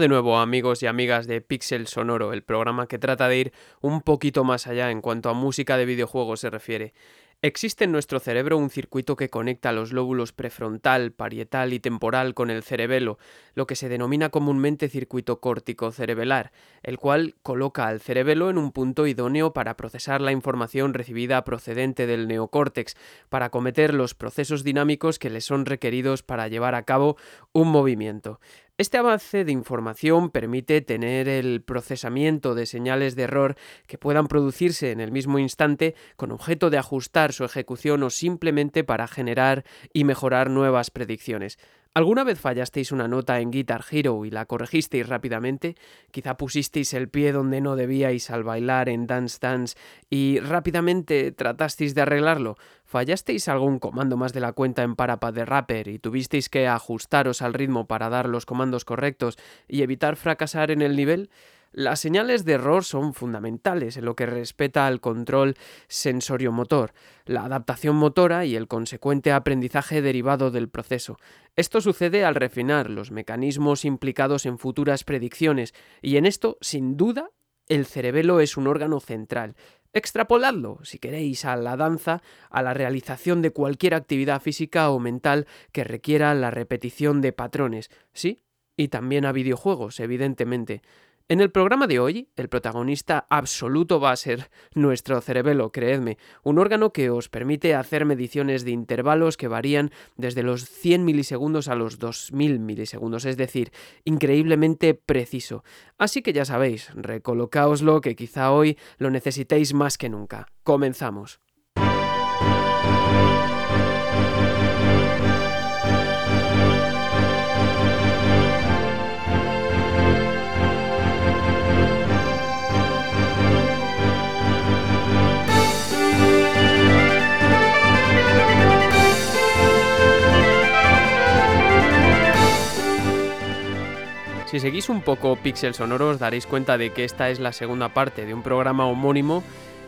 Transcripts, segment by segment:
De nuevo amigos y amigas de Pixel Sonoro, el programa que trata de ir un poquito más allá en cuanto a música de videojuegos se refiere. Existe en nuestro cerebro un circuito que conecta los lóbulos prefrontal, parietal y temporal con el cerebelo, lo que se denomina comúnmente circuito córtico cerebelar, el cual coloca al cerebelo en un punto idóneo para procesar la información recibida procedente del neocórtex, para cometer los procesos dinámicos que le son requeridos para llevar a cabo un movimiento. Este avance de información permite tener el procesamiento de señales de error que puedan producirse en el mismo instante con objeto de ajustar su ejecución o simplemente para generar y mejorar nuevas predicciones. ¿Alguna vez fallasteis una nota en Guitar Hero y la corregisteis rápidamente? Quizá pusisteis el pie donde no debíais al bailar en Dance Dance y rápidamente tratasteis de arreglarlo. ¿Fallasteis algún comando más de la cuenta en Parapad de Rapper y tuvisteis que ajustaros al ritmo para dar los comandos correctos y evitar fracasar en el nivel? Las señales de error son fundamentales en lo que respecta al control sensoriomotor, la adaptación motora y el consecuente aprendizaje derivado del proceso. Esto sucede al refinar los mecanismos implicados en futuras predicciones, y en esto, sin duda, el cerebelo es un órgano central. Extrapoladlo, si queréis, a la danza, a la realización de cualquier actividad física o mental que requiera la repetición de patrones, ¿sí? Y también a videojuegos, evidentemente. En el programa de hoy, el protagonista absoluto va a ser nuestro cerebelo, creedme, un órgano que os permite hacer mediciones de intervalos que varían desde los 100 milisegundos a los 2000 milisegundos, es decir, increíblemente preciso. Así que ya sabéis, recolocaoslo que quizá hoy lo necesitéis más que nunca. Comenzamos. Seguís un poco Pixel Sonoro os daréis cuenta de que esta es la segunda parte de un programa homónimo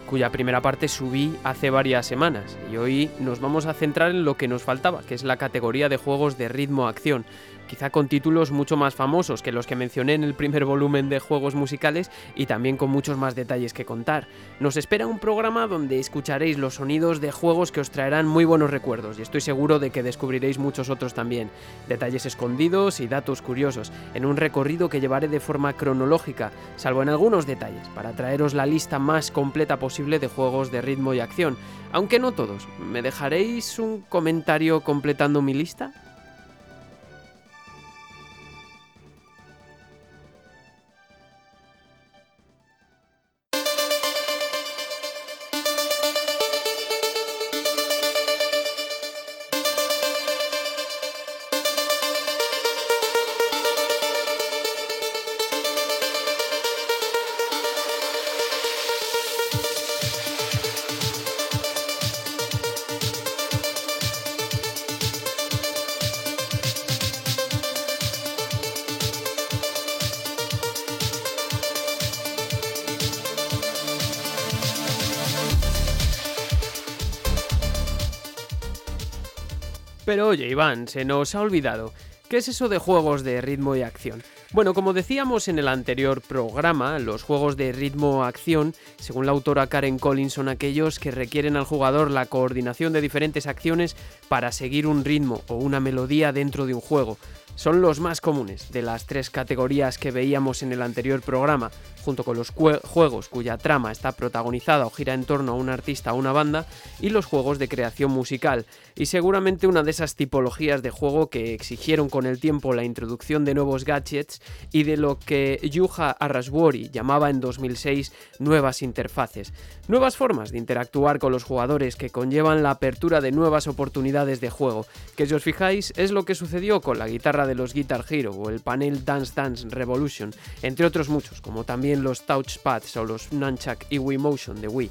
cuya primera parte subí hace varias semanas. Y hoy nos vamos a centrar en lo que nos faltaba, que es la categoría de juegos de ritmo-acción quizá con títulos mucho más famosos que los que mencioné en el primer volumen de juegos musicales y también con muchos más detalles que contar. Nos espera un programa donde escucharéis los sonidos de juegos que os traerán muy buenos recuerdos y estoy seguro de que descubriréis muchos otros también, detalles escondidos y datos curiosos, en un recorrido que llevaré de forma cronológica, salvo en algunos detalles, para traeros la lista más completa posible de juegos de ritmo y acción, aunque no todos. ¿Me dejaréis un comentario completando mi lista? Oye, Iván, se nos ha olvidado. ¿Qué es eso de juegos de ritmo y acción? Bueno, como decíamos en el anterior programa, los juegos de ritmo-acción, según la autora Karen Collins, son aquellos que requieren al jugador la coordinación de diferentes acciones para seguir un ritmo o una melodía dentro de un juego. Son los más comunes de las tres categorías que veíamos en el anterior programa, junto con los juegos cuya trama está protagonizada o gira en torno a un artista o una banda, y los juegos de creación musical, y seguramente una de esas tipologías de juego que exigieron con el tiempo la introducción de nuevos gadgets y de lo que Yuha Arraswori llamaba en 2006 nuevas interfaces, nuevas formas de interactuar con los jugadores que conllevan la apertura de nuevas oportunidades de juego, que si os fijáis es lo que sucedió con la guitarra de los Guitar Hero o el panel Dance Dance Revolution, entre otros muchos, como también los touchpads o los Nunchuck y Wii Motion de Wii.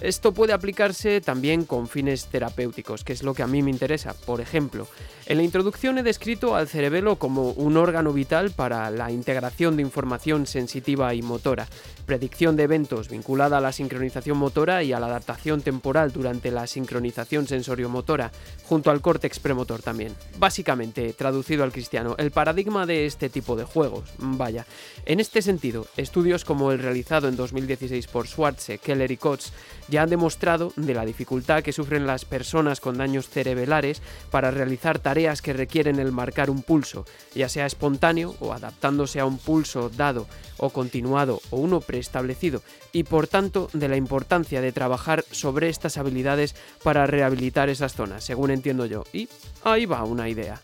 Esto puede aplicarse también con fines terapéuticos, que es lo que a mí me interesa. Por ejemplo, en la introducción he descrito al cerebelo como un órgano vital para la integración de información sensitiva y motora, predicción de eventos vinculada a la sincronización motora y a la adaptación temporal durante la sincronización sensoriomotora, junto al córtex premotor también. Básicamente, traducido al cristiano, el paradigma de este tipo de juegos. Vaya, en este sentido, estudios como el realizado en 2016 por Schwarze, Keller y Kotz ya han demostrado de la dificultad que sufren las personas con daños cerebelares para realizar tareas que requieren el marcar un pulso, ya sea espontáneo o adaptándose a un pulso dado o continuado o uno preestablecido, y por tanto de la importancia de trabajar sobre estas habilidades para rehabilitar esas zonas, según entiendo yo. Y ahí va una idea.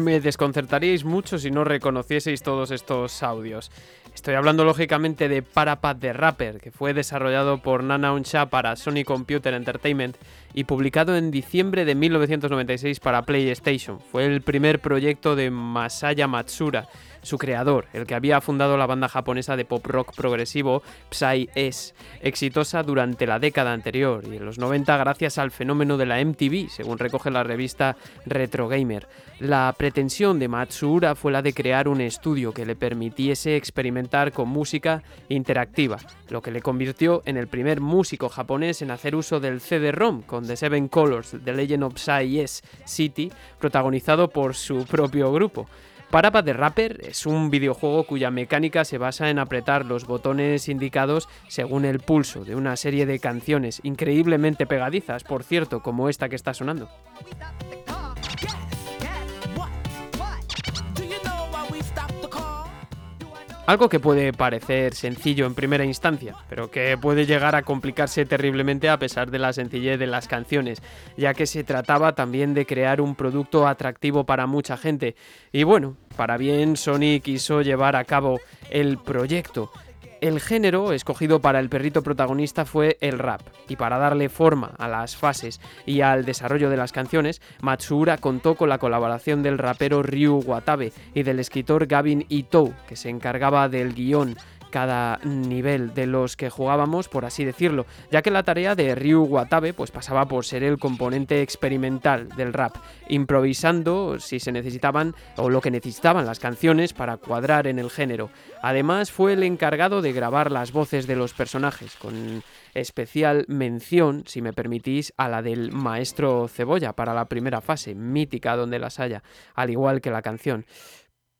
Me desconcertaríais mucho si no reconocieseis todos estos audios. Estoy hablando lógicamente de Parapad the Rapper, que fue desarrollado por Nana Onsha para Sony Computer Entertainment y publicado en diciembre de 1996 para PlayStation. Fue el primer proyecto de Masaya Matsura, su creador, el que había fundado la banda japonesa de pop rock progresivo Psy S, exitosa durante la década anterior y en los 90 gracias al fenómeno de la MTV, según recoge la revista Retro Gamer. La pretensión de Matsura fue la de crear un estudio que le permitiese experimentar con música interactiva, lo que le convirtió en el primer músico japonés en hacer uso del CD-ROM con The Seven Colors, The Legend of Psy S City, protagonizado por su propio grupo. Parappa the Rapper es un videojuego cuya mecánica se basa en apretar los botones indicados según el pulso de una serie de canciones increíblemente pegadizas, por cierto, como esta que está sonando. Algo que puede parecer sencillo en primera instancia, pero que puede llegar a complicarse terriblemente a pesar de la sencillez de las canciones, ya que se trataba también de crear un producto atractivo para mucha gente. Y bueno, para bien Sony quiso llevar a cabo el proyecto, el género escogido para el perrito protagonista fue el rap, y para darle forma a las fases y al desarrollo de las canciones, Matsuura contó con la colaboración del rapero Ryu Watabe y del escritor Gavin Ito, que se encargaba del guion cada nivel de los que jugábamos, por así decirlo, ya que la tarea de Ryu Watabe pues pasaba por ser el componente experimental del rap, improvisando si se necesitaban o lo que necesitaban las canciones para cuadrar en el género. Además fue el encargado de grabar las voces de los personajes, con especial mención, si me permitís, a la del maestro Cebolla para la primera fase, mítica donde las haya, al igual que la canción.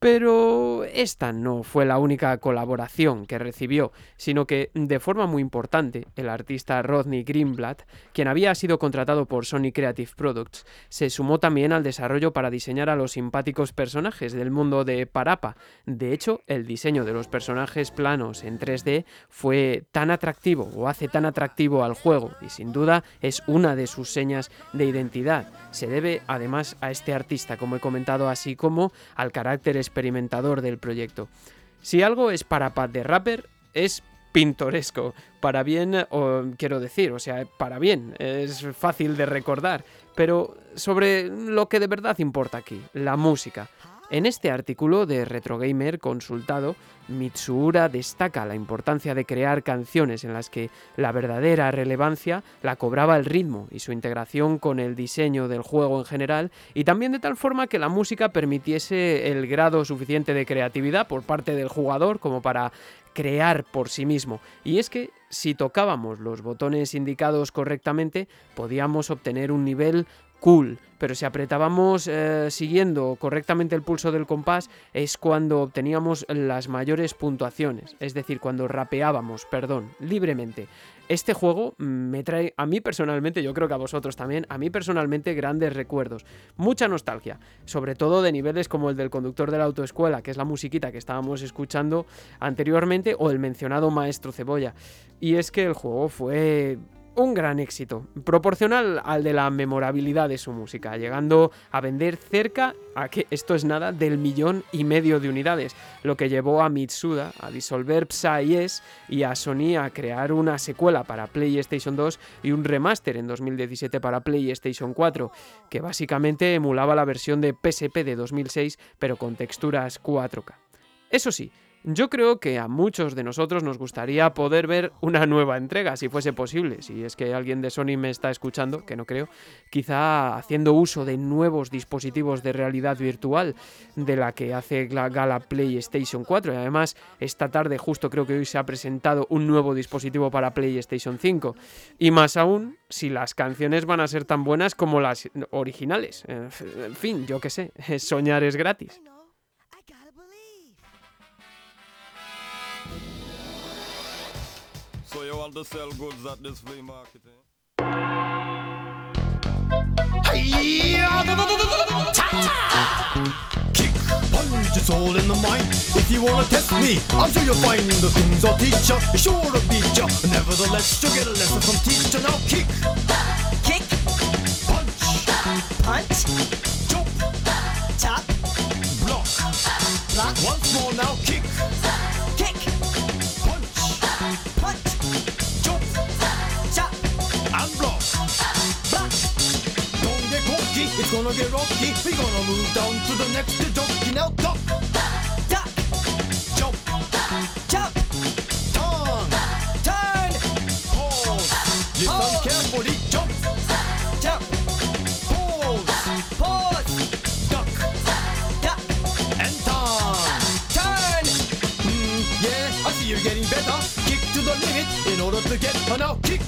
Pero esta no fue la única colaboración que recibió, sino que, de forma muy importante, el artista Rodney Greenblatt, quien había sido contratado por Sony Creative Products, se sumó también al desarrollo para diseñar a los simpáticos personajes del mundo de Parapa. De hecho, el diseño de los personajes planos en 3D fue tan atractivo o hace tan atractivo al juego y sin duda es una de sus señas de identidad. Se debe además a este artista, como he comentado, así como al carácter experimentador del proyecto. Si algo es para Pat de Rapper, es pintoresco. Para bien, o, quiero decir, o sea, para bien, es fácil de recordar. Pero sobre lo que de verdad importa aquí, la música. En este artículo de Retro Gamer consultado, Mitsuura destaca la importancia de crear canciones en las que la verdadera relevancia la cobraba el ritmo y su integración con el diseño del juego en general, y también de tal forma que la música permitiese el grado suficiente de creatividad por parte del jugador como para crear por sí mismo. Y es que si tocábamos los botones indicados correctamente, podíamos obtener un nivel cool, pero si apretábamos eh, siguiendo correctamente el pulso del compás es cuando obteníamos las mayores puntuaciones, es decir, cuando rapeábamos, perdón, libremente. Este juego me trae a mí personalmente, yo creo que a vosotros también, a mí personalmente grandes recuerdos, mucha nostalgia, sobre todo de niveles como el del conductor de la autoescuela, que es la musiquita que estábamos escuchando anteriormente, o el mencionado maestro Cebolla. Y es que el juego fue un gran éxito, proporcional al de la memorabilidad de su música, llegando a vender cerca a que esto es nada del millón y medio de unidades, lo que llevó a Mitsuda a disolver Psy y a Sony a crear una secuela para PlayStation 2 y un remaster en 2017 para PlayStation 4, que básicamente emulaba la versión de PSP de 2006 pero con texturas 4K. Eso sí, yo creo que a muchos de nosotros nos gustaría poder ver una nueva entrega, si fuese posible. Si es que alguien de Sony me está escuchando, que no creo, quizá haciendo uso de nuevos dispositivos de realidad virtual de la que hace la gala PlayStation 4. Y además, esta tarde, justo creo que hoy se ha presentado un nuevo dispositivo para PlayStation 5. Y más aún, si las canciones van a ser tan buenas como las originales. En fin, yo qué sé, soñar es gratis. So you want to sell goods at this flea market, eh? Hey, Kick, punch, it's all in the mind. If you wanna test me, I'm sure you'll find the things I'll teach ya. Sure to beat ya. Nevertheless, you'll get a lesson from teacher. Now kick, kick, punch, punch, chop, chop, block, block. Once more now, kick. It's gonna get rocky. We're gonna move down to the next jockey. Now duck, duck, jump, jump, turn, turn, pause. Listen carefully. Jump, jump, pause, pause, duck, duck, and turn, turn. Mm, yeah, I see you're getting better. Kick to the limit in order to get. Now kick,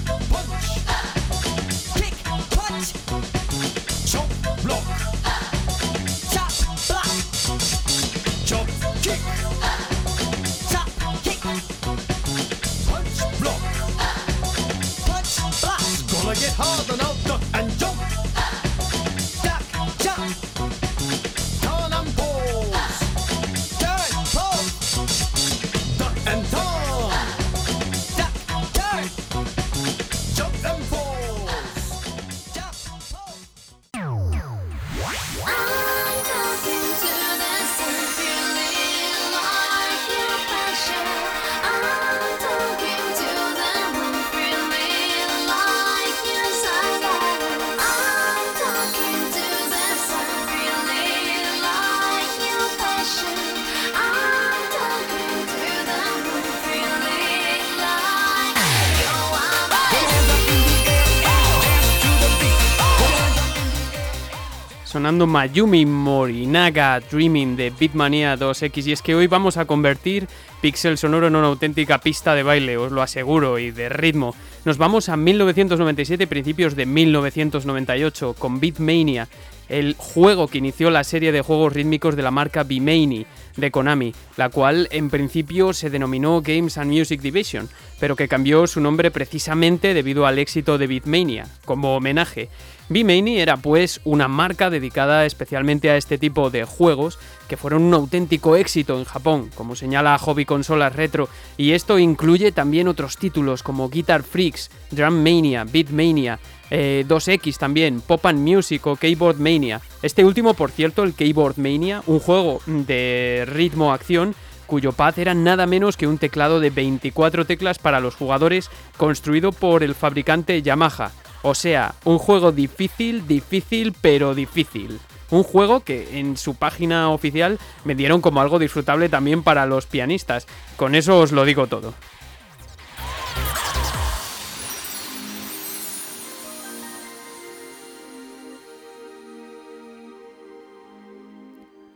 sonando Mayumi Morinaga Dreaming de Beatmania 2X y es que hoy vamos a convertir Pixel Sonoro en una auténtica pista de baile, os lo aseguro, y de ritmo. Nos vamos a 1997 principios de 1998 con Beatmania, el juego que inició la serie de juegos rítmicos de la marca Bimani de Konami, la cual en principio se denominó Games and Music Division, pero que cambió su nombre precisamente debido al éxito de Beatmania, como homenaje. B-Mani era pues una marca dedicada especialmente a este tipo de juegos que fueron un auténtico éxito en Japón, como señala Hobby Consolas Retro, y esto incluye también otros títulos como Guitar Freaks, Drum Mania, Beat Mania, 2X eh, también, Pop and Music o Keyboard Mania. Este último, por cierto, el Keyboard Mania, un juego de ritmo-acción cuyo pad era nada menos que un teclado de 24 teclas para los jugadores construido por el fabricante Yamaha. O sea, un juego difícil, difícil, pero difícil. Un juego que en su página oficial me dieron como algo disfrutable también para los pianistas. Con eso os lo digo todo.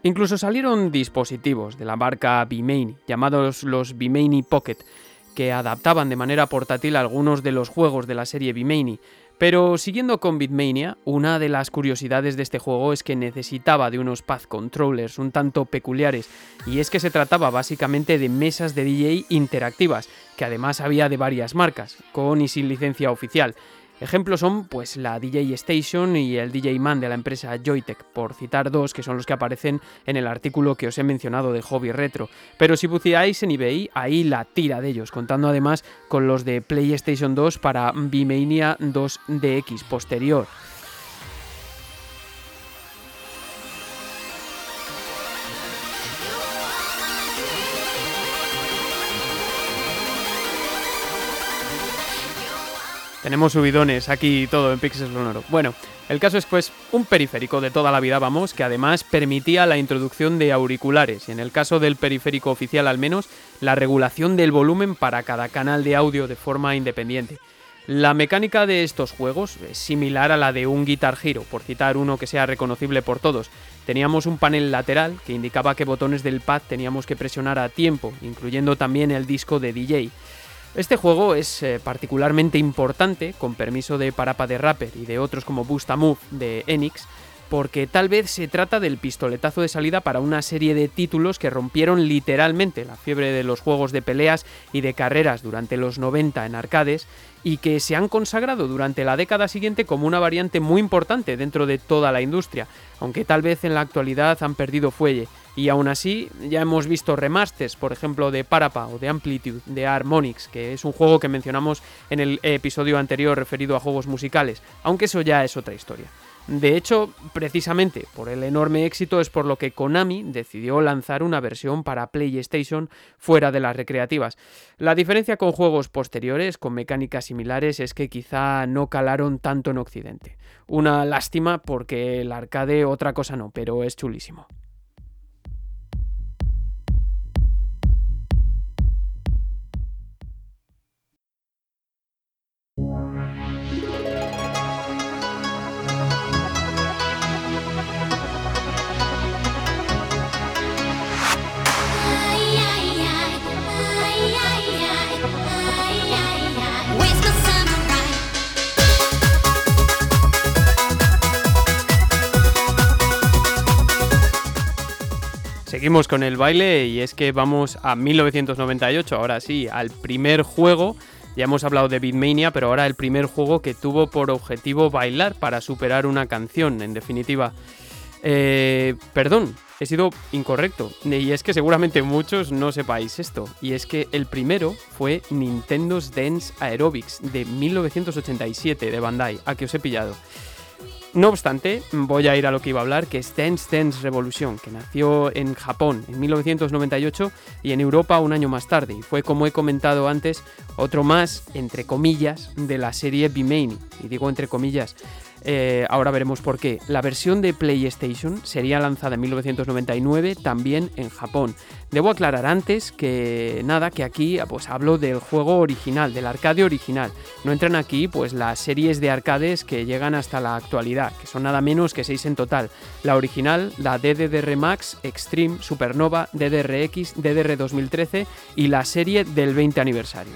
Incluso salieron dispositivos de la marca Bimani, llamados los Bimani Pocket, que adaptaban de manera portátil algunos de los juegos de la serie Bimani, pero siguiendo con Bitmania, una de las curiosidades de este juego es que necesitaba de unos path controllers un tanto peculiares, y es que se trataba básicamente de mesas de DJ interactivas, que además había de varias marcas, con y sin licencia oficial. Ejemplos son pues la DJ Station y el DJ Man de la empresa Joytech, por citar dos que son los que aparecen en el artículo que os he mencionado de Hobby Retro. Pero si buceáis en eBay, ahí la tira de ellos, contando además con los de PlayStation 2 para V-Mania 2DX posterior. Tenemos subidones aquí y todo en Pixel Sonoro. Bueno, el caso es pues un periférico de toda la vida, vamos, que además permitía la introducción de auriculares y en el caso del periférico oficial al menos, la regulación del volumen para cada canal de audio de forma independiente. La mecánica de estos juegos es similar a la de un Guitar Hero, por citar uno que sea reconocible por todos. Teníamos un panel lateral que indicaba qué botones del pad teníamos que presionar a tiempo, incluyendo también el disco de DJ. Este juego es eh, particularmente importante, con permiso de Parapa de Rapper y de otros como Move de Enix, porque tal vez se trata del pistoletazo de salida para una serie de títulos que rompieron literalmente la fiebre de los juegos de peleas y de carreras durante los 90 en arcades y que se han consagrado durante la década siguiente como una variante muy importante dentro de toda la industria, aunque tal vez en la actualidad han perdido fuelle. Y aún así, ya hemos visto remasters, por ejemplo, de Parapa o de Amplitude, de Harmonix, que es un juego que mencionamos en el episodio anterior referido a juegos musicales, aunque eso ya es otra historia. De hecho, precisamente por el enorme éxito es por lo que Konami decidió lanzar una versión para PlayStation fuera de las recreativas. La diferencia con juegos posteriores con mecánicas similares es que quizá no calaron tanto en Occidente. Una lástima porque el arcade otra cosa no, pero es chulísimo. Seguimos con el baile y es que vamos a 1998, ahora sí, al primer juego. Ya hemos hablado de Beatmania, pero ahora el primer juego que tuvo por objetivo bailar para superar una canción, en definitiva. Eh, perdón, he sido incorrecto. Y es que seguramente muchos no sepáis esto. Y es que el primero fue Nintendo's Dance Aerobics de 1987 de Bandai, a que os he pillado. No obstante, voy a ir a lo que iba a hablar, que es Dance Dance Revolution, que nació en Japón en 1998 y en Europa un año más tarde. Y fue, como he comentado antes, otro más, entre comillas, de la serie B-Main. Y digo entre comillas, eh, ahora veremos por qué. La versión de PlayStation sería lanzada en 1999 también en Japón. Debo aclarar antes que nada, que aquí pues hablo del juego original, del arcade original. No entran aquí pues las series de arcades que llegan hasta la actualidad, que son nada menos que 6 en total. La original, la DDR Max, Extreme, Supernova, DDRX, DDR 2013 y la serie del 20 aniversario.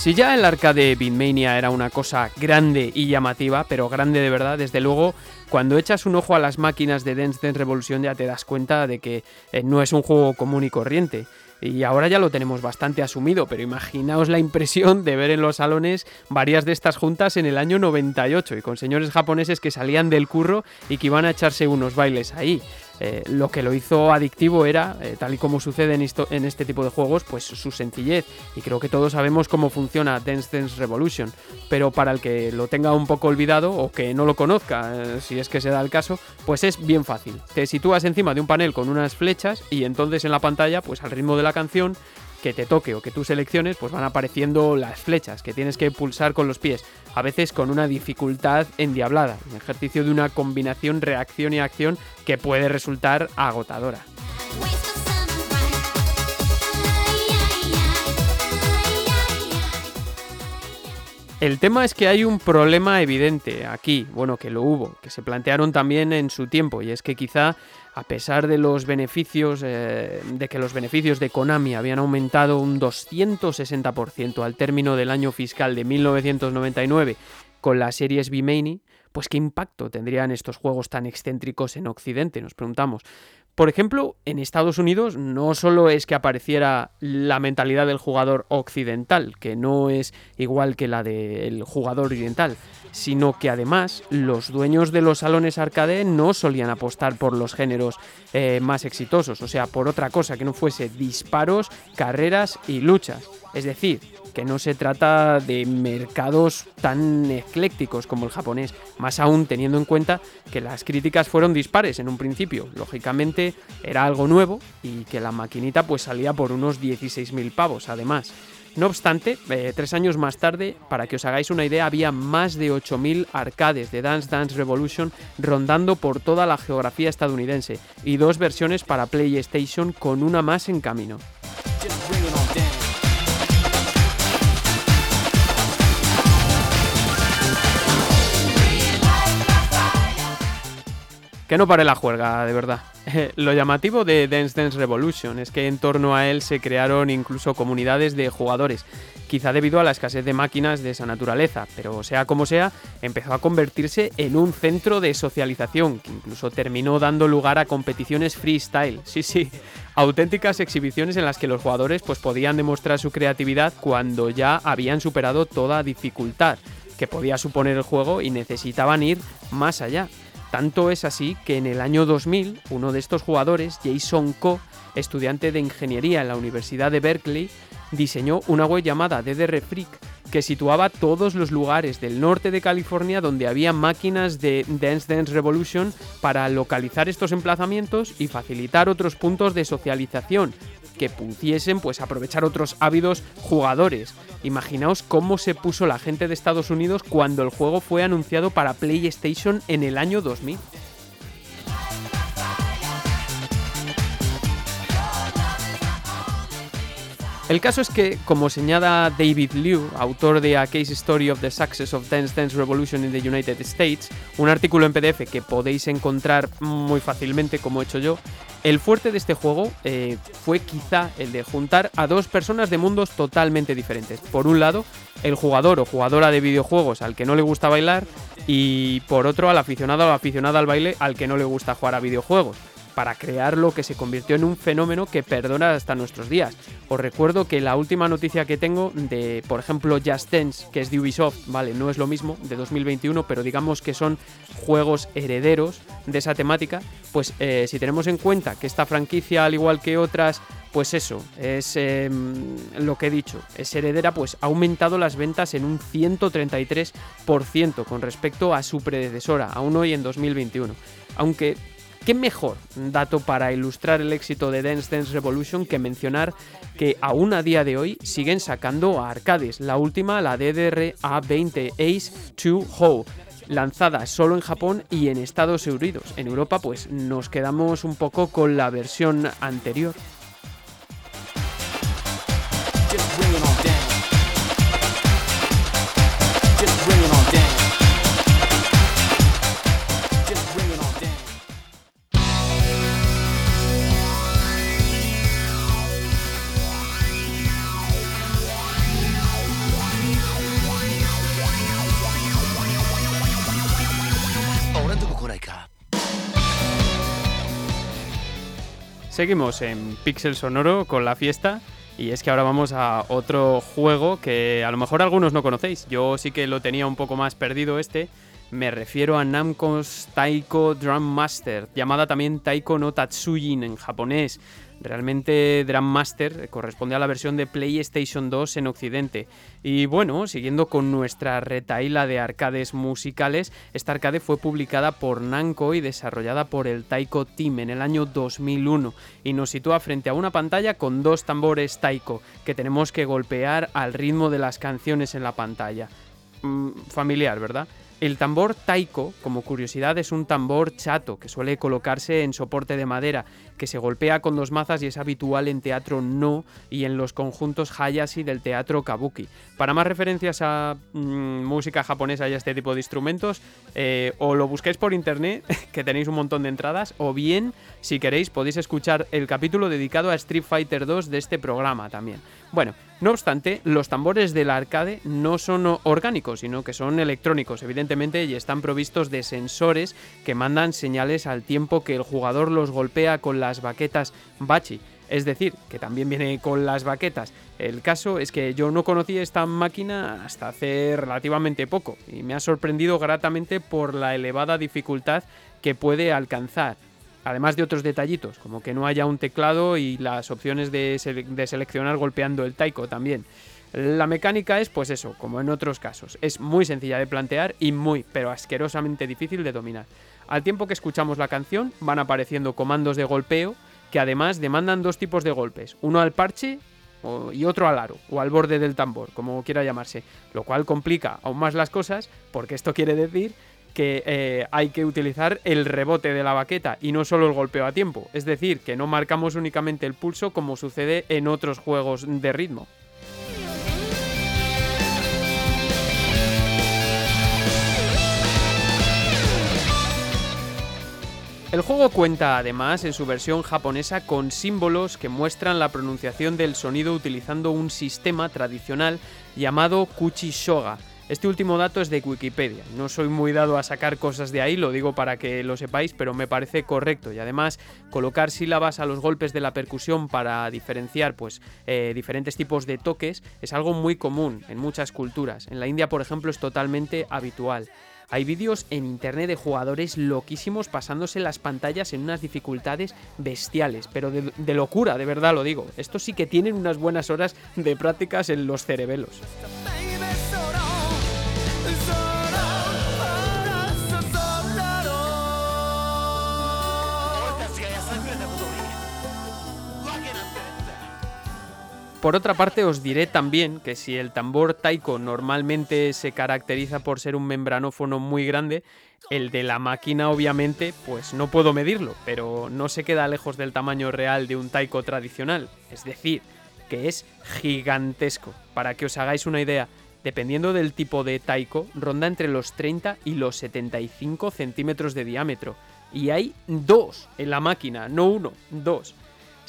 Si ya el arcade Beatmania era una cosa grande y llamativa, pero grande de verdad, desde luego, cuando echas un ojo a las máquinas de Dance Dance Revolution ya te das cuenta de que eh, no es un juego común y corriente. Y ahora ya lo tenemos bastante asumido, pero imaginaos la impresión de ver en los salones varias de estas juntas en el año 98 y con señores japoneses que salían del curro y que iban a echarse unos bailes ahí. Eh, lo que lo hizo adictivo era, eh, tal y como sucede en, en, este tipo de juegos, pues su sencillez. Y creo que todos sabemos cómo funciona Dance Dance Revolution. Pero para el que lo tenga un poco olvidado o que no lo conozca, eh, si es que se da el caso, pues es bien fácil. Te sitúas encima de un panel con unas flechas y entonces en la pantalla, pues al ritmo de la canción, que te toque o que tú selecciones, pues van apareciendo las flechas que tienes que pulsar con los pies, a veces con una dificultad endiablada, un ejercicio de una combinación reacción y acción que puede resultar agotadora. El tema es que hay un problema evidente aquí, bueno, que lo hubo, que se plantearon también en su tiempo, y es que quizá a pesar de los beneficios, eh, de que los beneficios de Konami habían aumentado un 260% al término del año fiscal de 1999 con las series B-Mani, pues qué impacto tendrían estos juegos tan excéntricos en Occidente, nos preguntamos. Por ejemplo, en Estados Unidos no solo es que apareciera la mentalidad del jugador occidental, que no es igual que la del jugador oriental, sino que además los dueños de los salones arcade no solían apostar por los géneros eh, más exitosos, o sea, por otra cosa que no fuese disparos, carreras y luchas. Es decir, que no se trata de mercados tan eclécticos como el japonés, más aún teniendo en cuenta que las críticas fueron dispares en un principio. Lógicamente era algo nuevo y que la maquinita pues salía por unos 16.000 pavos además. No obstante, eh, tres años más tarde, para que os hagáis una idea, había más de 8.000 arcades de Dance Dance Revolution rondando por toda la geografía estadounidense y dos versiones para PlayStation con una más en camino. Que no pare la juerga, de verdad. Lo llamativo de Dance Dance Revolution es que en torno a él se crearon incluso comunidades de jugadores, quizá debido a la escasez de máquinas de esa naturaleza, pero sea como sea, empezó a convertirse en un centro de socialización, que incluso terminó dando lugar a competiciones freestyle. Sí, sí, auténticas exhibiciones en las que los jugadores pues, podían demostrar su creatividad cuando ya habían superado toda dificultad que podía suponer el juego y necesitaban ir más allá. Tanto es así que en el año 2000, uno de estos jugadores, Jason Ko, estudiante de ingeniería en la Universidad de Berkeley, diseñó una web llamada DDR Freak que situaba todos los lugares del norte de California donde había máquinas de Dance Dance Revolution para localizar estos emplazamientos y facilitar otros puntos de socialización que pudiesen pues aprovechar otros ávidos jugadores. Imaginaos cómo se puso la gente de Estados Unidos cuando el juego fue anunciado para PlayStation en el año 2000. El caso es que, como señala David Liu, autor de A Case Story of the Success of Dance Dance Revolution in the United States, un artículo en PDF que podéis encontrar muy fácilmente como he hecho yo, el fuerte de este juego eh, fue quizá el de juntar a dos personas de mundos totalmente diferentes. Por un lado, el jugador o jugadora de videojuegos al que no le gusta bailar y por otro al aficionado o aficionada al baile al que no le gusta jugar a videojuegos para crear lo que se convirtió en un fenómeno que perdona hasta nuestros días. Os recuerdo que la última noticia que tengo de, por ejemplo, Just Dance, que es de Ubisoft, vale, no es lo mismo, de 2021, pero digamos que son juegos herederos de esa temática, pues eh, si tenemos en cuenta que esta franquicia, al igual que otras, pues eso, es em, lo que he dicho, es heredera, pues ha aumentado las ventas en un 133% con respecto a su predecesora, aún hoy en 2021. Aunque ¿Qué mejor dato para ilustrar el éxito de Dance Dance Revolution que mencionar que aún a día de hoy siguen sacando a arcades? La última, la DDR A20 Ace 2 Ho lanzada solo en Japón y en Estados Unidos. En Europa pues nos quedamos un poco con la versión anterior. Seguimos en Pixel Sonoro con la fiesta y es que ahora vamos a otro juego que a lo mejor algunos no conocéis. Yo sí que lo tenía un poco más perdido este. Me refiero a Namco's Taiko Drum Master, llamada también Taiko no Tatsujin en japonés. Realmente Drum Master corresponde a la versión de PlayStation 2 en Occidente. Y bueno, siguiendo con nuestra retaila de arcades musicales, esta arcade fue publicada por Namco y desarrollada por el Taiko Team en el año 2001 y nos sitúa frente a una pantalla con dos tambores Taiko que tenemos que golpear al ritmo de las canciones en la pantalla. Mm, familiar, ¿verdad? El tambor taiko, como curiosidad, es un tambor chato que suele colocarse en soporte de madera, que se golpea con dos mazas y es habitual en teatro no y en los conjuntos hayashi del teatro kabuki. Para más referencias a mm, música japonesa y a este tipo de instrumentos, eh, o lo busquéis por internet, que tenéis un montón de entradas, o bien, si queréis, podéis escuchar el capítulo dedicado a Street Fighter 2 de este programa también. Bueno, no obstante, los tambores del arcade no son orgánicos, sino que son electrónicos, evidentemente, y están provistos de sensores que mandan señales al tiempo que el jugador los golpea con las baquetas Bachi. Es decir, que también viene con las baquetas. El caso es que yo no conocí esta máquina hasta hace relativamente poco y me ha sorprendido gratamente por la elevada dificultad que puede alcanzar. Además de otros detallitos, como que no haya un teclado y las opciones de, seleccionar golpeando el taiko también. La mecánica es, pues eso, como en otros casos. Es muy sencilla de plantear y muy, pero asquerosamente difícil de dominar. Al tiempo que escuchamos la canción, van apareciendo comandos de golpeo que además demandan dos tipos de golpes, uno al parche y otro al aro o al borde del tambor, como quiera llamarse, lo cual complica aún más las cosas porque esto quiere decir que eh, hay que utilizar el rebote de la baqueta y no solo el golpeo a tiempo, es decir, que no marcamos únicamente el pulso como sucede en otros juegos de ritmo. El juego cuenta además en su versión japonesa con símbolos que muestran la pronunciación del sonido utilizando un sistema tradicional llamado Kuchishoga. Este último dato es de Wikipedia. No soy muy dado a sacar cosas de ahí, lo digo para que lo sepáis, pero me parece correcto. Y además, colocar sílabas a los golpes de la percusión para diferenciar pues, eh, diferentes tipos de toques es algo muy común en muchas culturas. En la India, por ejemplo, es totalmente habitual. Hay vídeos en internet de jugadores loquísimos pasándose las pantallas en unas dificultades bestiales, pero de, de, locura, de verdad lo digo. Estos sí que tienen unas buenas horas de prácticas en los cerebelos. Por otra parte, os diré también que si el tambor taiko normalmente se caracteriza por ser un membranófono muy grande, el de la máquina obviamente pues no puedo medirlo, pero no se queda lejos del tamaño real de un taiko tradicional, es decir, que es gigantesco. Para que os hagáis una idea, dependiendo del tipo de taiko, ronda entre los 30 y los 75 centímetros de diámetro. Y hay dos en la máquina, no uno, dos.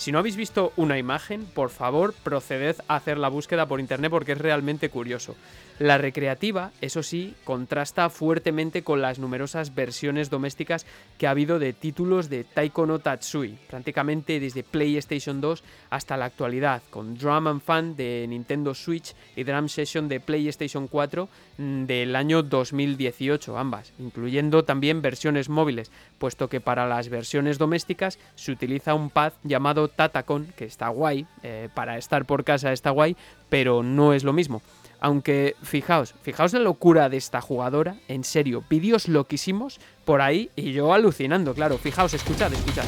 Si no habéis visto una imagen, por favor proceded a hacer la búsqueda por internet porque es realmente curioso. La recreativa, eso sí, contrasta fuertemente con las numerosas versiones domésticas que ha habido de títulos de Taiko no Tatsui, prácticamente desde PlayStation 2 hasta la actualidad, con Drum and Fun de Nintendo Switch y Drum Session de PlayStation 4 mm, del año 2018, ambas, incluyendo también versiones móviles, puesto que para las versiones domésticas se utiliza un pad llamado Tatacon, que está guay, eh, para estar por casa está guay, pero no es lo mismo. Aunque fijaos, fijaos la locura de esta jugadora, en serio, vídeos loquísimos por ahí y yo alucinando, claro, fijaos, escuchad, escuchad.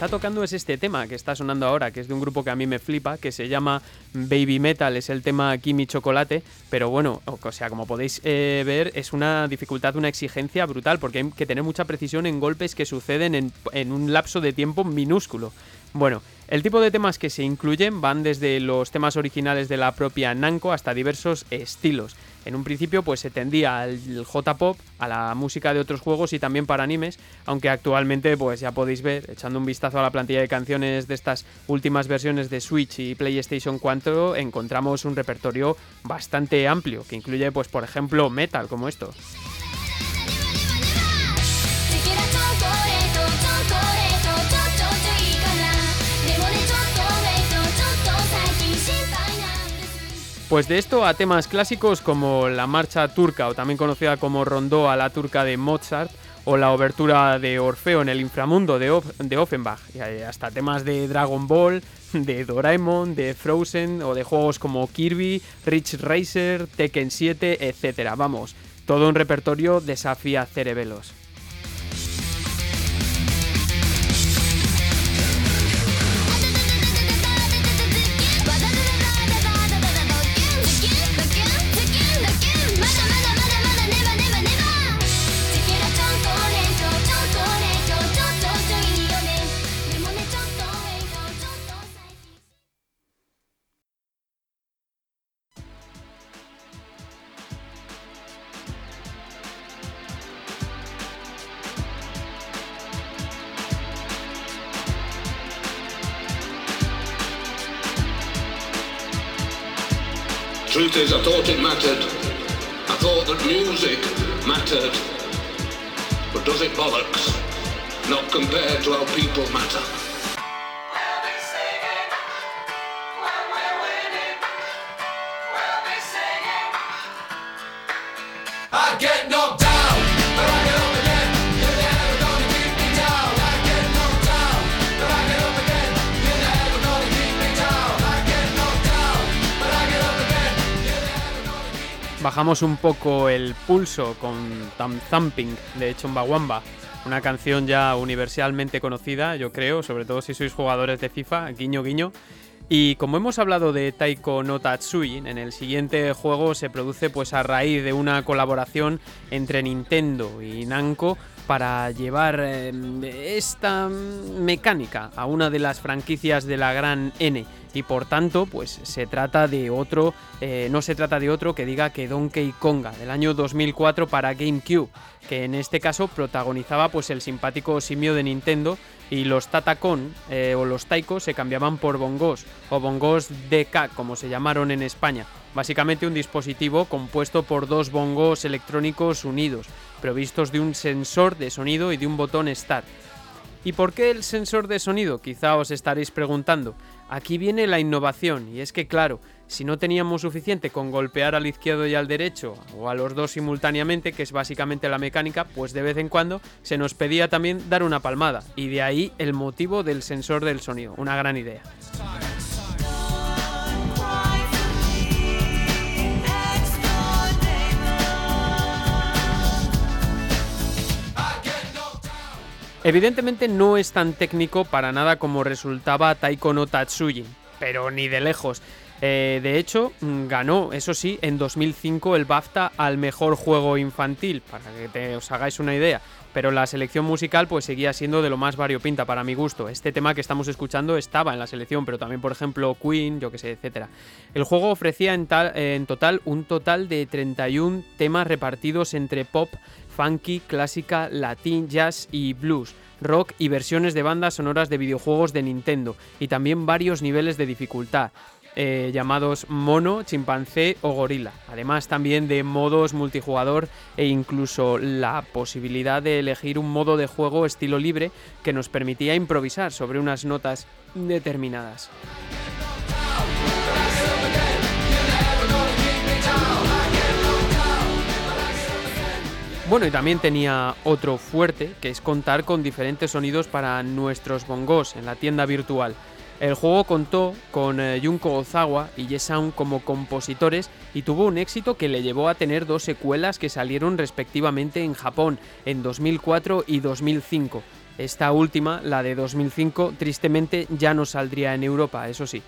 Está tocando es este tema que está sonando ahora, que es de un grupo que a mí me flipa, que se llama Baby Metal, es el tema Kimi Chocolate, pero bueno, o sea, como podéis eh, ver, es una dificultad, una exigencia brutal, porque hay que tener mucha precisión en golpes que suceden en, en un lapso de tiempo minúsculo. Bueno, el tipo de temas que se incluyen van desde los temas originales de la propia Nanko hasta diversos estilos. En un principio pues se tendía al J-pop, a la música de otros juegos y también para animes, aunque actualmente pues ya podéis ver, echando un vistazo a la plantilla de canciones de estas últimas versiones de Switch y PlayStation 4, encontramos un repertorio bastante amplio, que incluye pues por ejemplo metal como esto. Pues de esto a temas clásicos como la marcha turca o también conocida como rondó a la turca de Mozart o la obertura de Orfeo en el inframundo de, Offenbach y hasta temas de Dragon Ball, de Doraemon, de Frozen o de juegos como Kirby, Rich Racer, Tekken 7, etc. Vamos, todo un repertorio desafía cerebelos. Truth is, I thought it mattered. I thought that music mattered. But does it bollocks? Not compared to how people matter. Bajamos un poco el pulso con Tam Thumping de Chumbawamba, una canción ya universalmente conocida, yo creo, sobre todo si sois jugadores de FIFA, guiño guiño. Y como hemos hablado de Taiko no Tatsui, en el siguiente juego se produce pues a raíz de una colaboración entre Nintendo y Namco para llevar eh, esta mecánica a una de las franquicias de la gran N y por tanto pues se trata de otro eh, no se trata de otro que diga que Donkey Konga del año 2004 para GameCube que en este caso protagonizaba pues el simpático simio de Nintendo y los Tatacon eh, o los Taiko se cambiaban por bongos o bongos DK como se llamaron en España. Básicamente un dispositivo compuesto por dos bongos electrónicos unidos provistos de un sensor de sonido y de un botón Start ¿Y por qué el sensor de sonido? Quizá os estaréis preguntando. Aquí viene la innovación, y es que claro, si no teníamos suficiente con golpear al izquierdo y al derecho, o a los dos simultáneamente, que es básicamente la mecánica, pues de vez en cuando se nos pedía también dar una palmada, y de ahí el motivo del sensor del sonido, una gran idea. Evidentemente no es tan técnico para nada como resultaba Taiko no Tatsuji, pero ni de lejos. Eh, de hecho, mm, ganó, eso sí, en 2005 el BAFTA al mejor juego infantil, para que os hagáis una idea. Pero la selección musical pues seguía siendo de lo más variopinta para mi gusto. Este tema que estamos escuchando estaba en la selección, pero también, por ejemplo, Queen, yo que sé, etc. El juego ofrecía en, en total un total de 31 temas repartidos entre pop, funky, clásica, latín, jazz y blues, rock y versiones de bandas sonoras de videojuegos de Nintendo, y también varios niveles de dificultad. Eh, llamados mono, chimpancé o gorila. Además también de modos multijugador e incluso la posibilidad de elegir un modo de juego estilo libre que nos permitía improvisar sobre unas notas determinadas. Bueno, y también tenía otro fuerte, que es contar con diferentes sonidos para nuestros bongos en la tienda virtual. El juego contó con eh, Junko Ozawa y Yesound como compositores y tuvo un éxito que le llevó a tener dos secuelas que salieron respectivamente en Japón en 2004 y 2005. Esta última, la de 2005, tristemente ya no saldría en Europa, eso sí.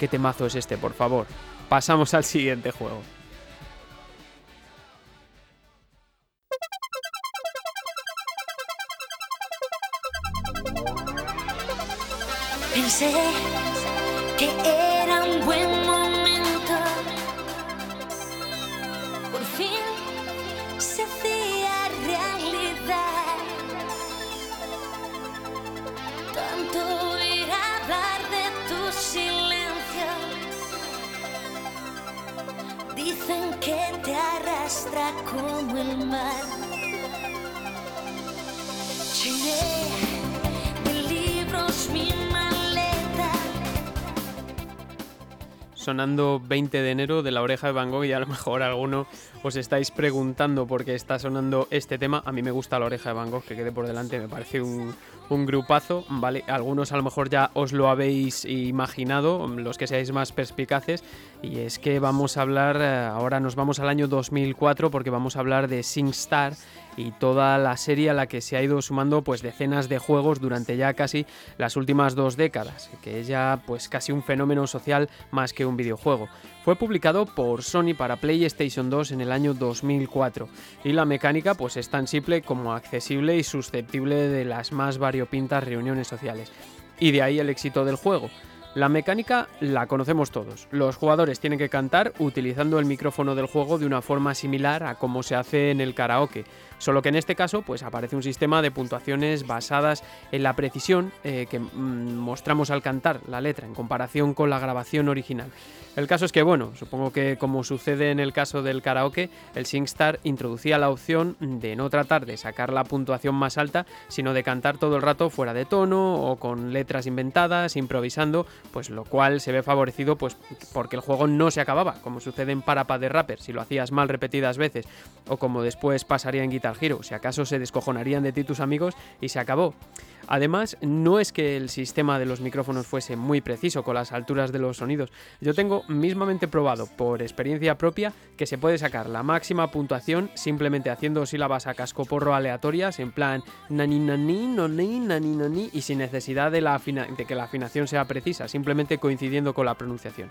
¿Qué temazo es este, por favor? Pasamos al siguiente juego. Arrastra como el mar. Sonando 20 de enero de la oreja de Van Gogh y a lo mejor alguno os estáis preguntando por qué está sonando este tema. A mí me gusta la oreja de Van Gogh, que quede por delante, me parece un, un grupazo, ¿vale? Algunos a lo mejor ya os lo habéis imaginado, los que seáis más perspicaces, y es que vamos a hablar, eh, ahora nos vamos al año 2004 porque vamos a hablar de SingStar y toda la serie a la que se ha ido sumando pues decenas de juegos durante ya casi las últimas dos décadas, que es ya pues casi un fenómeno social más que un videojuego. Fue publicado por Sony para PlayStation 2 en el año 2004 y la mecánica pues es tan simple como accesible y susceptible de las más variopintas reuniones sociales. Y de ahí el éxito del juego. La mecánica la conocemos todos. Los jugadores tienen que cantar utilizando el micrófono del juego de una forma similar a como se hace en el karaoke. Solo que en este caso pues aparece un sistema de puntuaciones basadas en la precisión eh, que mm, mostramos al cantar la letra en comparación con la grabación original. El caso es que, bueno, supongo que como sucede en el caso del karaoke, el SingStar introducía la opción de no tratar de sacar la puntuación más alta, sino de cantar todo el rato fuera de tono o con letras inventadas, improvisando, pues lo cual se ve favorecido pues porque el juego no se acababa, como sucede en Parapad de Rapper, si lo hacías mal repetidas veces, o como después pasaría en Guitar Hero, si acaso se descojonarían de ti tus amigos y se acabó. Además, no es que el sistema de los micrófonos fuese muy preciso con las alturas de los sonidos. Yo tengo mismamente probado por experiencia propia que se puede sacar la máxima puntuación simplemente haciendo sílabas a cascoporro aleatorias en plan nani nani noni nani nani y sin necesidad de, la de que la afinación sea precisa, simplemente coincidiendo con la pronunciación.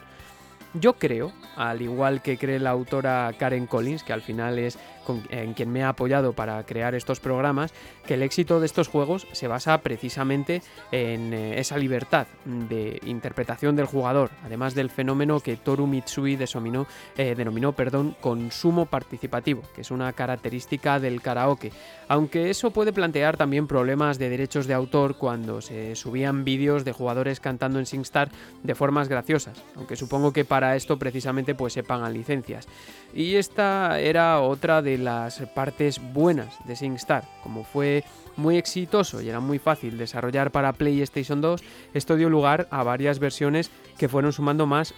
Yo creo, al igual que cree la autora Karen Collins, que al final es en quien me ha apoyado para crear estos programas, que el éxito de estos juegos se basa precisamente en eh, esa libertad de interpretación del jugador, además del fenómeno que Toru Mitsui eh, denominó perdón, consumo participativo, que es una característica del karaoke, aunque eso puede plantear también problemas de derechos de autor cuando se subían vídeos de jugadores cantando en SingStar de formas graciosas, aunque supongo que para esto precisamente pues se pagan licencias. Y esta era otra de las partes buenas de SingStar, como fue muy exitoso y era muy fácil desarrollar para PlayStation 2, esto dio lugar a varias versiones que fueron sumando más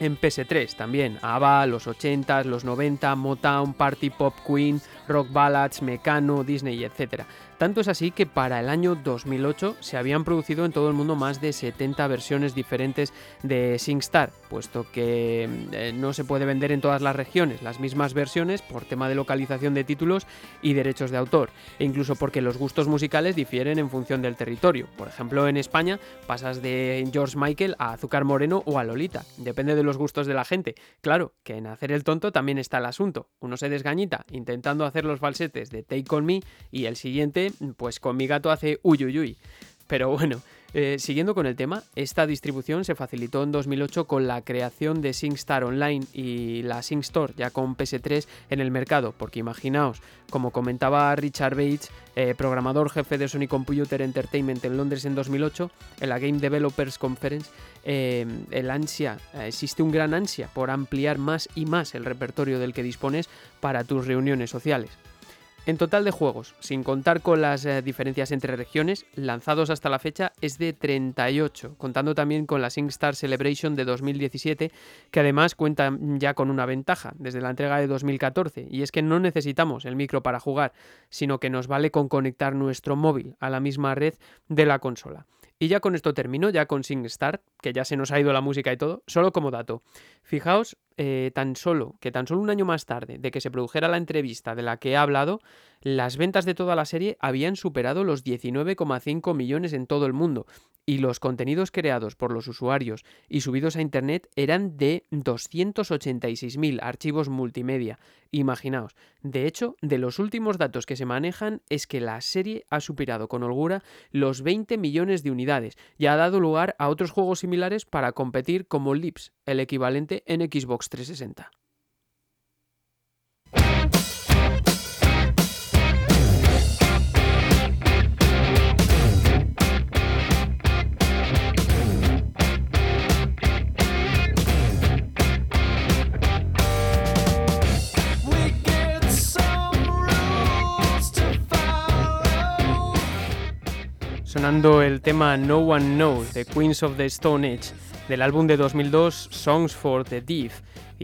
en PS3 también, ABBA, los 80s, los 90, Motown, Party Pop Queen, Rock Ballads, Mecano, Disney, etc. Tanto es así que para el año 2008 se habían producido en todo el mundo más de 70 versiones diferentes de SingStar, puesto que eh, no se puede vender en todas las regiones las mismas versiones por tema de localización de títulos y derechos de autor, e incluso porque los gustos musicales difieren en función del territorio. Por ejemplo, en España pasas de George Michael a Azúcar Moreno o a Lolita, depende de los gustos de la gente. Claro, que en hacer el tonto también está el asunto. Uno se desgañita intentando hacer los falsetes de Take On Me y el siguiente pues con mi gato hace uy Pero bueno, eh, siguiendo con el tema, esta distribución se facilitó en 2008 con la creación de SingStar Online y la SingStore ya con PS3 en el mercado, porque imaginaos, como comentaba Richard Bates, eh, programador jefe de Sony Computer Entertainment en Londres en 2008, en la Game Developers Conference, eh, el ansia, existe un gran ansia por ampliar más y más el repertorio del que dispones para tus reuniones sociales. En total de juegos, sin contar con las eh, diferencias entre regiones, lanzados hasta la fecha es de 38, contando también con la SingStar Celebration de 2017, que además cuenta ya con una ventaja desde la entrega de 2014, y es que no necesitamos el micro para jugar, sino que nos vale con conectar nuestro móvil a la misma red de la consola. Y ya con esto termino, ya con SingStar, que ya se nos ha ido la música y todo, solo como dato. Fijaos eh, tan solo que tan solo un año más tarde de que se produjera la entrevista de la que he hablado, las ventas de toda la serie habían superado los 19,5 millones en todo el mundo y los contenidos creados por los usuarios y subidos a internet eran de 286.000 archivos multimedia. Imaginaos, de hecho, de los últimos datos que se manejan es que la serie ha superado con holgura los 20 millones de unidades y ha dado lugar a otros juegos similares para competir como Lips, el equivalente en Xbox 360. El tema No One Knows de Queens of the Stone Age del álbum de 2002 Songs for the Deaf.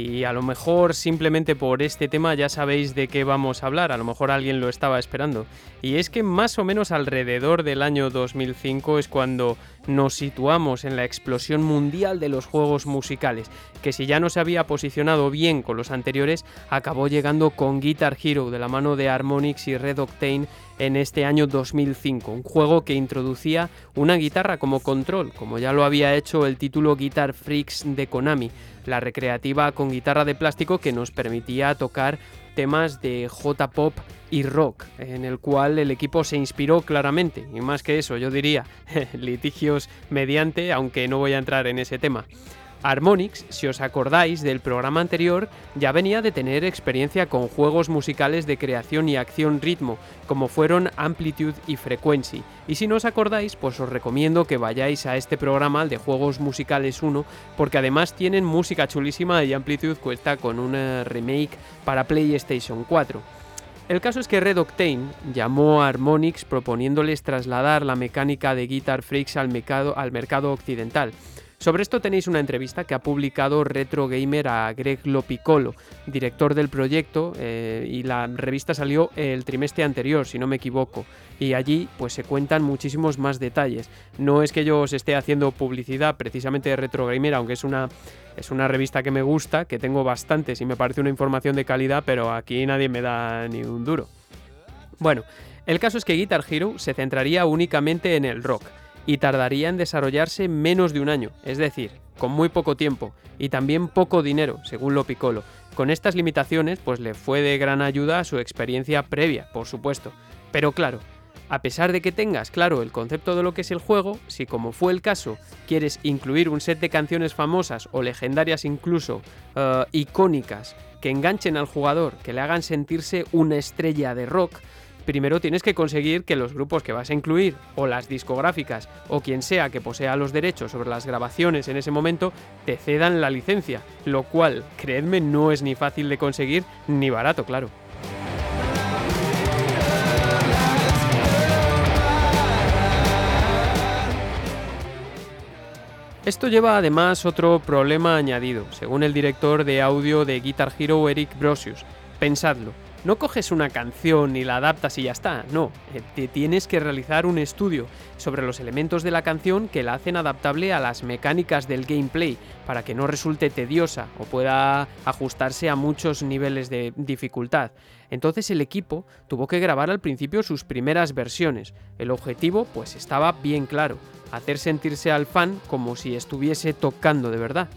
Y a lo mejor simplemente por este tema ya sabéis de qué vamos a hablar, a lo mejor alguien lo estaba esperando. Y es que más o menos alrededor del año 2005 es cuando nos situamos en la explosión mundial de los juegos musicales, que si ya no se había posicionado bien con los anteriores, acabó llegando con Guitar Hero de la mano de Harmonix y Red Octane en este año 2005, un juego que introducía una guitarra como control, como ya lo había hecho el título Guitar Freaks de Konami, la recreativa con guitarra de plástico que nos permitía tocar temas de J-pop y rock, en el cual el equipo se inspiró claramente, y más que eso, yo diría, litigios mediante, aunque no voy a entrar en ese tema. Harmonix, si os acordáis del programa anterior, ya venía de tener experiencia con juegos musicales de creación y acción ritmo, como fueron Amplitude y Frequency. Y si no os acordáis, pues os recomiendo que vayáis a este programa, de Juegos Musicales 1, porque además tienen música chulísima y Amplitude cuesta con una remake para PlayStation 4. El caso es que Red Octane llamó a Harmonix proponiéndoles trasladar la mecánica de Guitar Freaks al mercado, al mercado occidental. Sobre esto tenéis una entrevista que ha publicado Retro Gamer a Greg Lopicolo, director del proyecto, eh, y la revista salió el trimestre anterior, si no me equivoco, y allí pues se cuentan muchísimos más detalles. No es que yo os esté haciendo publicidad precisamente de Retro Gamer, aunque es una es una revista que me gusta, que tengo bastantes y me parece una información de calidad, pero aquí nadie me da ni un duro. Bueno, el caso es que Guitar Hero se centraría únicamente en el rock y tardaría en desarrollarse menos de un año, es decir, con muy poco tiempo y también poco dinero, según lo Piccolo. Con estas limitaciones, pues le fue de gran ayuda a su experiencia previa, por supuesto. Pero claro, a pesar de que tengas claro el concepto de lo que es el juego, si como fue el caso quieres incluir un set de canciones famosas o legendarias incluso, uh, icónicas, que enganchen al jugador, que le hagan sentirse una estrella de rock, primero tienes que conseguir que los grupos que vas a incluir, o las discográficas, o quien sea que posea los derechos sobre las grabaciones en ese momento, te cedan la licencia, lo cual, creedme, no es ni fácil de conseguir ni barato, claro. Esto lleva además otro problema añadido, según el director de audio de Guitar Hero Eric Brosius. Pensadlo, no coges una canción y la adaptas y ya está, no, eh, te tienes que realizar un estudio sobre los elementos de la canción que la hacen adaptable a las mecánicas del gameplay, para que no resulte tediosa o pueda ajustarse a muchos niveles de dificultad. Entonces el equipo tuvo que grabar al principio sus primeras versiones. El objetivo pues estaba bien claro, hacer sentirse al fan como si estuviese tocando de verdad.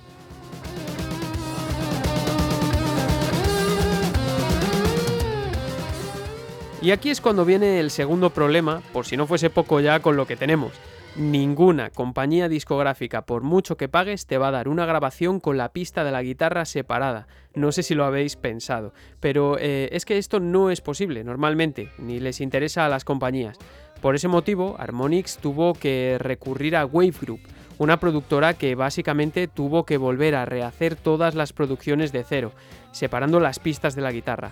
Y aquí es cuando viene el segundo problema, por si no fuese poco ya con lo que tenemos. Ninguna compañía discográfica, por mucho que pagues, te va a dar una grabación con la pista de la guitarra separada. No sé si lo habéis pensado, pero eh, es que esto no es posible normalmente, ni les interesa a las compañías. Por ese motivo, Harmonix tuvo que recurrir a Wave Group, una productora que básicamente tuvo que volver a rehacer todas las producciones de cero, separando las pistas de la guitarra.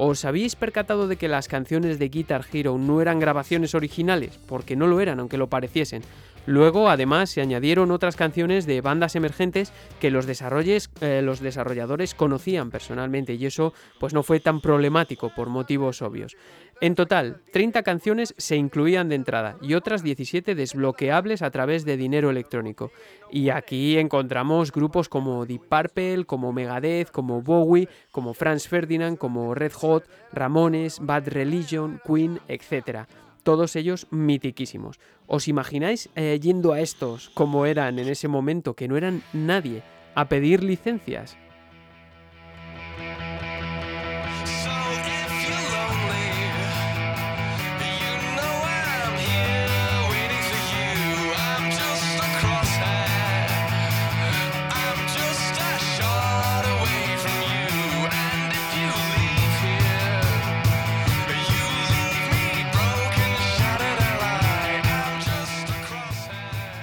¿Os habéis percatado de que las canciones de Guitar Hero no eran grabaciones originales? Porque no lo eran, aunque lo pareciesen. Luego, además, se añadieron otras canciones de bandas emergentes que los, eh, los desarrolladores conocían personalmente y eso pues no fue tan problemático por motivos obvios. En total, 30 canciones se incluían de entrada y otras 17 desbloqueables a través de dinero electrónico. Y aquí encontramos grupos como Deep Purple, como Megadeth, como Bowie, como Franz Ferdinand, como Red Hot, Ramones, Bad Religion, Queen, etc. Todos ellos mitiquísimos. ¿Os imagináis eh, yendo a estos como eran en ese momento, que no eran nadie, a pedir licencias?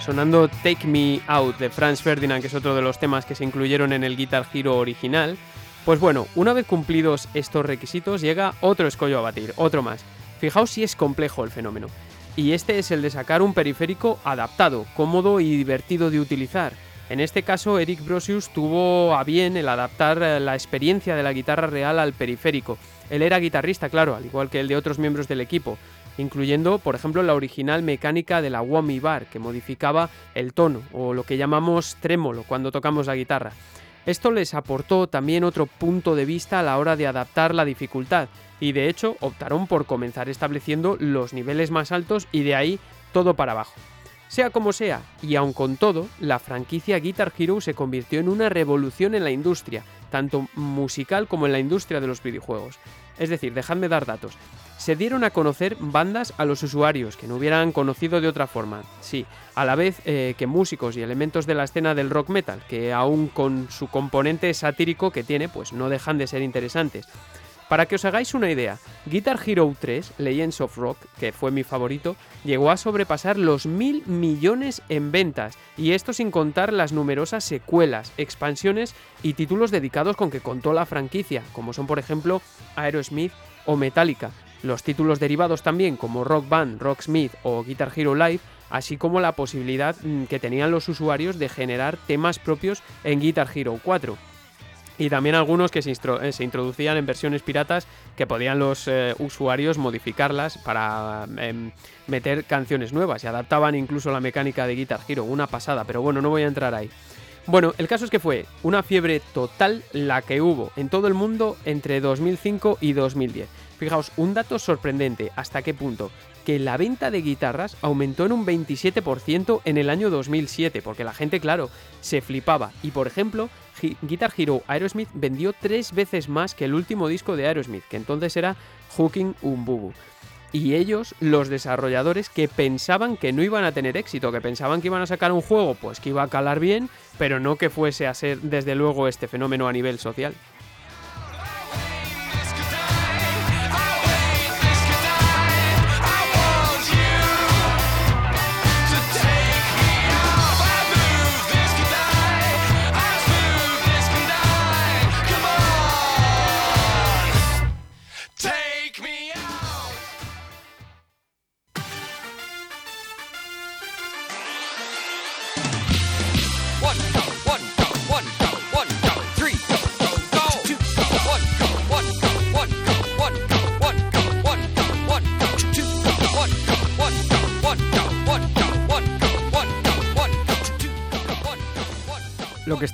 Sonando Take Me Out de Franz Ferdinand, que es otro de los temas que se incluyeron en el Guitar Hero original. Pues bueno, una vez cumplidos estos requisitos, llega otro escollo a batir, otro más. Fijaos si es complejo el fenómeno. Y este es el de sacar un periférico adaptado, cómodo y divertido de utilizar. En este caso, Eric Brosius tuvo a bien el adaptar eh, la experiencia de la guitarra real al periférico. Él era guitarrista, claro, al igual que el de otros miembros del equipo, incluyendo, por ejemplo, la original mecánica de la Whammy Bar, que modificaba el tono, o lo que llamamos trémolo cuando tocamos la guitarra. Esto les aportó también otro punto de vista a la hora de adaptar la dificultad, y de hecho optaron por comenzar estableciendo los niveles más altos y de ahí todo para abajo. Sea como sea, y aun con todo, la franquicia Guitar Hero se convirtió en una revolución en la industria, tanto musical como en la industria de los videojuegos. Es decir, dejadme dar datos. Se dieron a conocer bandas a los usuarios que no hubieran conocido de otra forma. Sí, a la vez eh, que músicos y elementos de la escena del rock metal, que aún con su componente satírico que tiene, pues no dejan de ser interesantes. Para que os hagáis una idea, Guitar Hero 3, Legends of Rock, que fue mi favorito, llegó a sobrepasar los mil millones en ventas, y esto sin contar las numerosas secuelas, expansiones y títulos dedicados con que contó la franquicia, como son por ejemplo Aerosmith o Metallica, los títulos derivados también como Rock Band, Rocksmith o Guitar Hero Live, así como la posibilidad mm, que tenían los usuarios de generar temas propios en Guitar Hero 4 y también algunos que se, eh, se, introducían en versiones piratas que podían los eh, usuarios modificarlas para em, meter canciones nuevas y adaptaban incluso la mecánica de Guitar Hero, una pasada, pero bueno, no voy a entrar ahí. Bueno, el caso es que fue una fiebre total la que hubo en todo el mundo entre 2005 y 2010. Fijaos, un dato sorprendente, hasta qué punto, que la venta de guitarras aumentó en un 27% en el año 2007, porque la gente, claro, se flipaba. Y por ejemplo, Guitar Hero Aerosmith vendió tres veces más que el último disco de Aerosmith, que entonces era Hooking Umbubu. Y ellos, los desarrolladores, que pensaban que no iban a tener éxito, que pensaban que iban a sacar un juego, pues que iba a calar bien, pero no que fuese a ser desde luego este fenómeno a nivel social.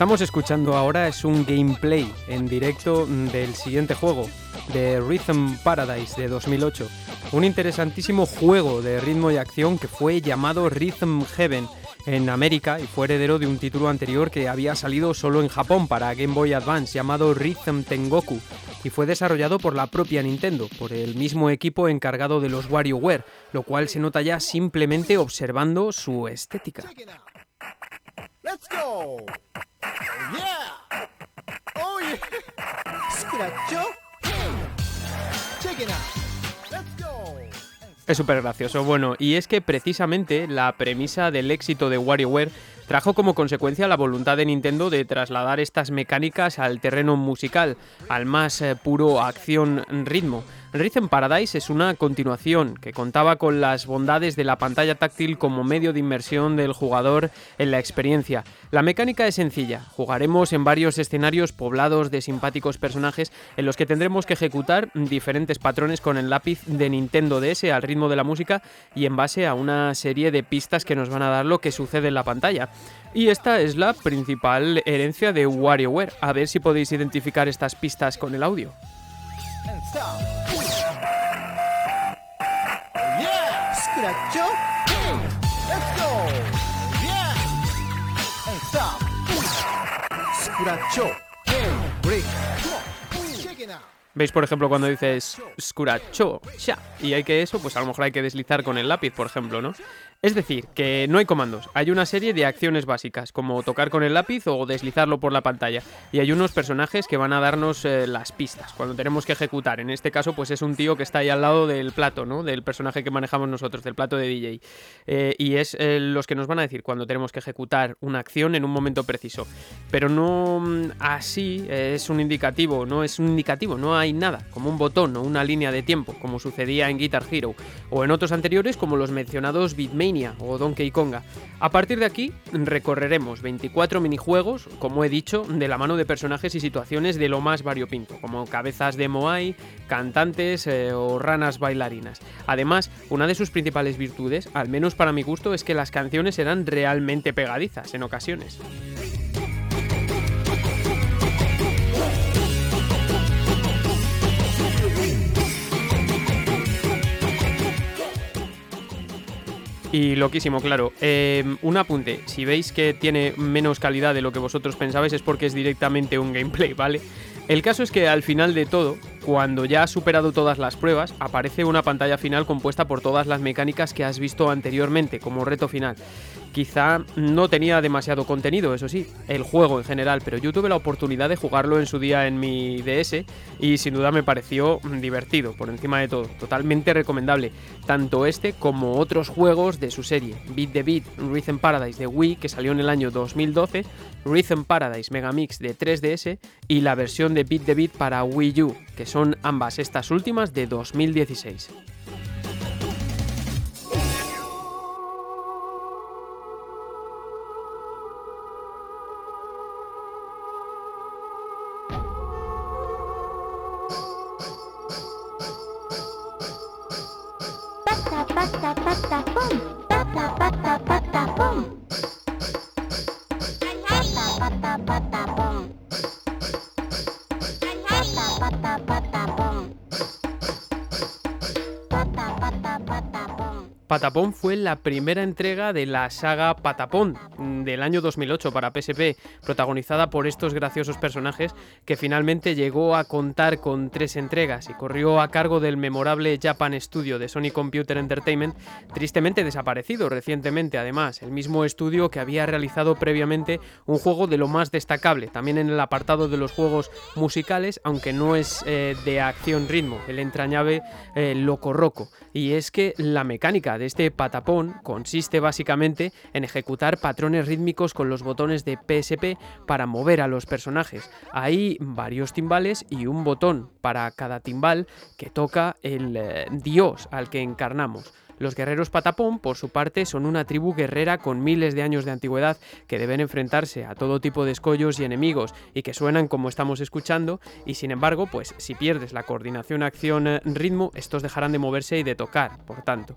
Estamos escuchando ahora es un gameplay en directo del siguiente juego, de Rhythm Paradise de 2008. Un interesantísimo juego de ritmo y acción que fue llamado Rhythm Heaven en América y fue heredero de un título anterior que había salido solo en Japón para Game Boy Advance llamado Rhythm Tengoku y fue desarrollado por la propia Nintendo, por el mismo equipo encargado de los WarioWare, lo cual se nota ya simplemente observando su estética. Let's. Oh. Check it out. Es súper gracioso. Bueno, y es que precisamente la premisa del éxito de WarioWare trajo como consecuencia la voluntad de Nintendo de trasladar estas mecánicas al terreno musical, al más eh, puro acción-ritmo. Rhythm Paradise es una continuación que contaba con las bondades de la pantalla táctil como medio de inmersión del jugador en la experiencia. La mecánica es sencilla, jugaremos en varios escenarios poblados de simpáticos personajes en los que tendremos que ejecutar diferentes patrones con el lápiz de Nintendo DS al ritmo de la música y en base a una serie de pistas que nos van a dar lo que sucede en la pantalla. Y esta es la principal herencia de WarioWare. A ver si podéis identificar estas pistas con el audio. Scratchó. Let's go. ¿Veis, por ejemplo, cuando dices scratchó, ya, y hay que eso, pues a lo mejor hay que deslizar con el lápiz, por ejemplo, ¿no? Es decir, que no hay comandos, hay una serie de acciones básicas, como tocar con el lápiz o deslizarlo por la pantalla, y hay unos personajes que van a darnos eh, las pistas cuando tenemos que ejecutar. En este caso, pues es un tío que está ahí al lado del plato, ¿no? Del personaje que manejamos nosotros, del plato de DJ. Eh, y es eh, los que nos van a decir cuando tenemos que ejecutar una acción en un momento preciso. Pero no mm, así es un indicativo, no es un indicativo, no hay nada, como un botón o una línea de tiempo, como sucedía en Guitar Hero, o en otros anteriores como los mencionados O Donkey Konga. A partir de aquí recorreremos 24 minijuegos, como he dicho, de la mano de personajes y situaciones de lo más variopinto, como cabezas de Moai, cantantes eh, o ranas bailarinas. Además, una de sus principales virtudes, al menos para mi gusto, es que las canciones eran realmente pegadizas en ocasiones. Y loquísimo, claro. Eh, un apunte, si veis que tiene menos calidad de lo que vosotros pensabais es porque es directamente un gameplay, ¿vale? El caso es que al final de todo, cuando ya has superado todas las pruebas, aparece una pantalla final compuesta por todas las mecánicas que has visto anteriormente como reto final. Quizá no tenía demasiado contenido, eso sí, el juego en general, pero yo tuve la oportunidad de jugarlo en su día en mi DS y sin duda me pareció divertido, por encima de todo, totalmente recomendable, tanto este como otros juegos de su serie, Beat the Beat, Rhythm Paradise de Wii, que salió en el año 2012, Rhythm Paradise Megamix de 3DS y la versión de Beat the Beat para Wii U, que son ambas estas últimas de 2016. La primera entrega de la saga Patapón mm, del año 2008 para PSP, protagonizada por estos graciosos personajes que finalmente llegó a contar con tres entregas y corrió a cargo del memorable Japan Studio de Sony Computer Entertainment, tristemente desaparecido recientemente además, el mismo estudio que había realizado previamente un juego de lo más destacable, también en el apartado de los juegos musicales, aunque no es eh, de acción ritmo, el entrañable eh, Loco Roco. Y es que la mecánica de este patapón consiste básicamente en ejecutar patrones rítmicos con los botones de PSP para mover a los personajes. Hay varios timbales y un botón para cada timbal que toca el eh, dios al que encarnamos. Los guerreros patapón, por su parte, son una tribu guerrera con miles de años de antigüedad que deben enfrentarse a todo tipo de escollos y enemigos y que suenan como estamos escuchando y sin embargo, pues si pierdes la coordinación acción-ritmo, estos dejarán de moverse y de tocar, por tanto.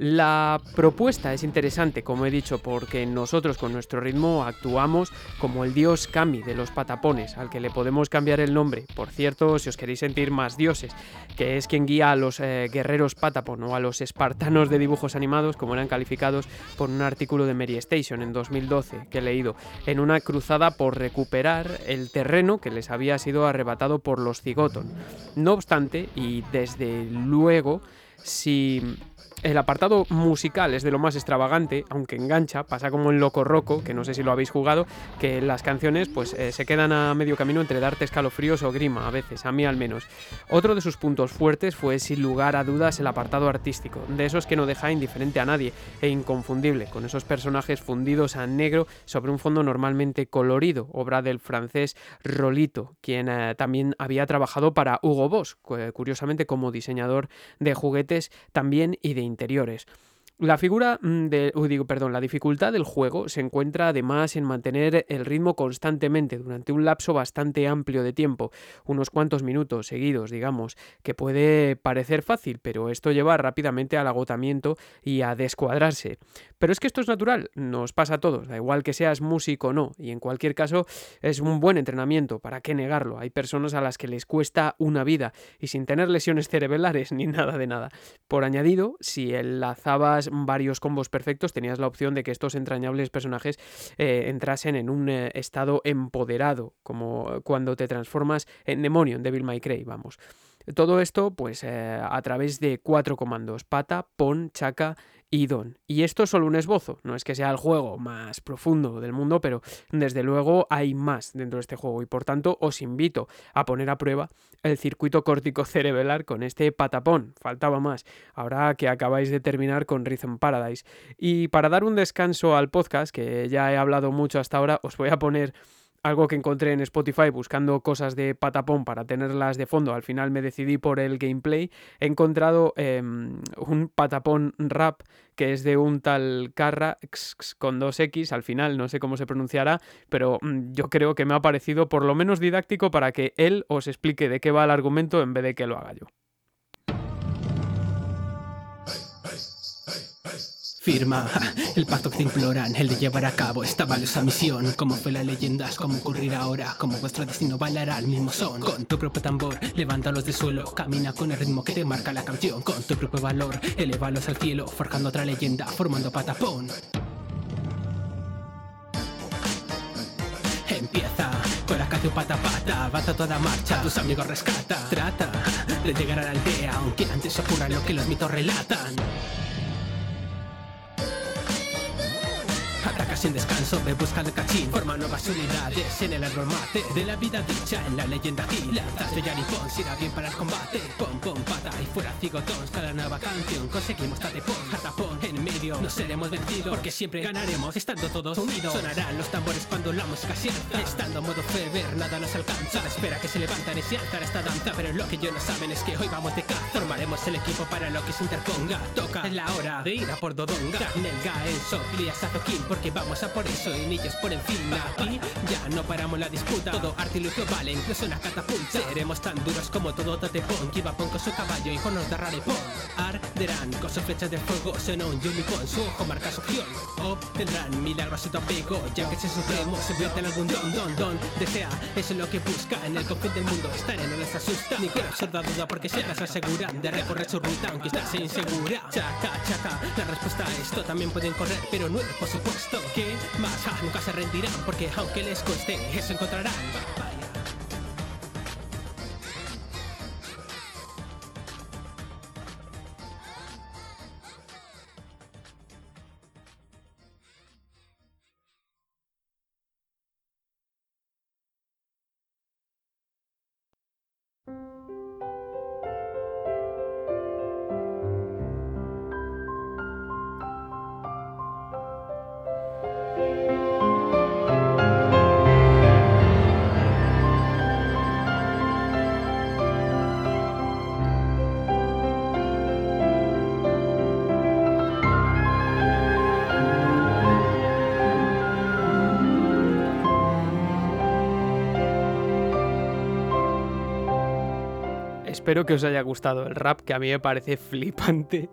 La propuesta es interesante, como he dicho, porque nosotros con nuestro ritmo actuamos como el dios Kami de los patapones, al que le podemos cambiar el nombre. Por cierto, si os queréis sentir más dioses, que es quien guía a los eh, guerreros patapon o a los espartanos de dibujos animados, como eran calificados por un artículo de Mary Station en 2012 que he leído, en una cruzada por recuperar el terreno que les había sido arrebatado por los Zigoton. No obstante, y desde luego, si el apartado musical es de lo más extravagante, aunque engancha, pasa como en Loco Roco, que no sé si lo habéis jugado, que las canciones pues eh, se quedan a medio camino entre darte escalofríos o grima, a veces, a mí al menos. Otro de sus puntos fuertes fue sin lugar a dudas el apartado artístico, de esos que no deja indiferente a nadie e inconfundible, con esos personajes fundidos a negro sobre un fondo normalmente colorido, obra del francés Rolito, quien eh, también había trabajado para Hugo Boss, cu- curiosamente como diseñador de juguetes también y de interiores. La figura mm, de, uy, digo, perdón, la dificultad del juego se encuentra además en mantener el ritmo constantemente durante un lapso bastante amplio de tiempo, unos cuantos minutos seguidos, digamos, que puede parecer fácil, pero esto lleva rápidamente al agotamiento y a descuadrarse. Pero es que esto es natural, nos pasa a todos, da igual que seas músico o no, y en cualquier caso es un buen entrenamiento, ¿para qué negarlo? Hay personas a las que les cuesta una vida y sin tener lesiones cerebrales ni nada de nada. Por añadido, si enlazabas varios combos perfectos, tenías la opción de que estos entrañables personajes eh, entrasen en un eh, estado empoderado, como cuando te transformas en demonio, en Devil May Cry, vamos. Todo esto, pues, eh, a través de cuatro comandos: pata, pon, chaca y don. Y esto es solo un esbozo, no es que sea el juego más profundo del mundo, pero desde luego hay más dentro de este juego y por tanto os invito a poner a prueba el circuito córtico cerebral con este patapón. Faltaba más, ahora que acabáis de terminar con Rhythm Paradise. Y para dar un descanso al podcast, que ya he hablado mucho hasta ahora, os voy a poner algo que encontré en Spotify buscando cosas de patapón para tenerlas de fondo. Al final me decidí por el gameplay. He encontrado eh, un patapón rap que es de un tal Carra con dos X al final, no sé cómo se pronunciará, pero mm, yo creo que me ha parecido por lo menos didáctico para que él os explique de qué va el argumento en vez de que lo haga yo. Firma el pacto que te imploran, el de llevar a cabo esta valiosa misión. Como fue la leyenda, es como ocurrir ahora, como vuestro destino bailará al mismo son. Con tu propio tambor, levántalos del suelo, camina con el ritmo que te marca la canción. Con tu propio valor, elevalos al cielo, forjando otra leyenda, formando patapón. Empieza con la canción pata pata, avanza toda marcha, tus amigos rescata. Trata de llegar a la aldea, aunque antes ocurra lo que los mitos relatan. Sin descanso, ve buscando cachín. Forma nuevas unidades en el árbol De la vida dicha en la leyenda aquí. Lanzas de Yaripon, si irá bien para el combate. Pom pom pata y fuera cigotons Cada nueva canción. Conseguimos tatepon Jatapón en medio, no seremos vencidos Porque siempre ganaremos estando todos unidos. Sonarán los tambores cuando la música cierta Estando modo fever, nada nos alcanza. Espera que se levantan y se alzará esta danza. Pero lo que yo no saben es que hoy vamos de caza. Formaremos el equipo para lo que se interponga. Toca, es la hora de ir a por Dodonga. Nelga, Enso, Ilias, Azokin Porque vamos a por eso y niños por encima. Aquí ya no paramos la disputa. Todo artilugio vale, incluso una catapulta Seremos tan duros como todo Tatepon Que iba pon con su caballo, hijo nos da rarepon Arderán con sus flechas de fuego Sonó un Yumipon, su ojo marca su acción Obtendrán milagros y apego Ya que se supremo se vierte en algún don, don, don. Desea, eso es lo que busca En el confín del mundo estaré, no les asusta Ni quiero absurda duda porque se las aseguran De recorrer su ruta aunque estás insegura Chaca, chaca, la respuesta a esto También pueden correr, pero no es por supuesto que más ah, nunca se rendirán porque aunque les cueste eso encontrarán Espero que os haya gustado el rap, que a mí me parece flipante.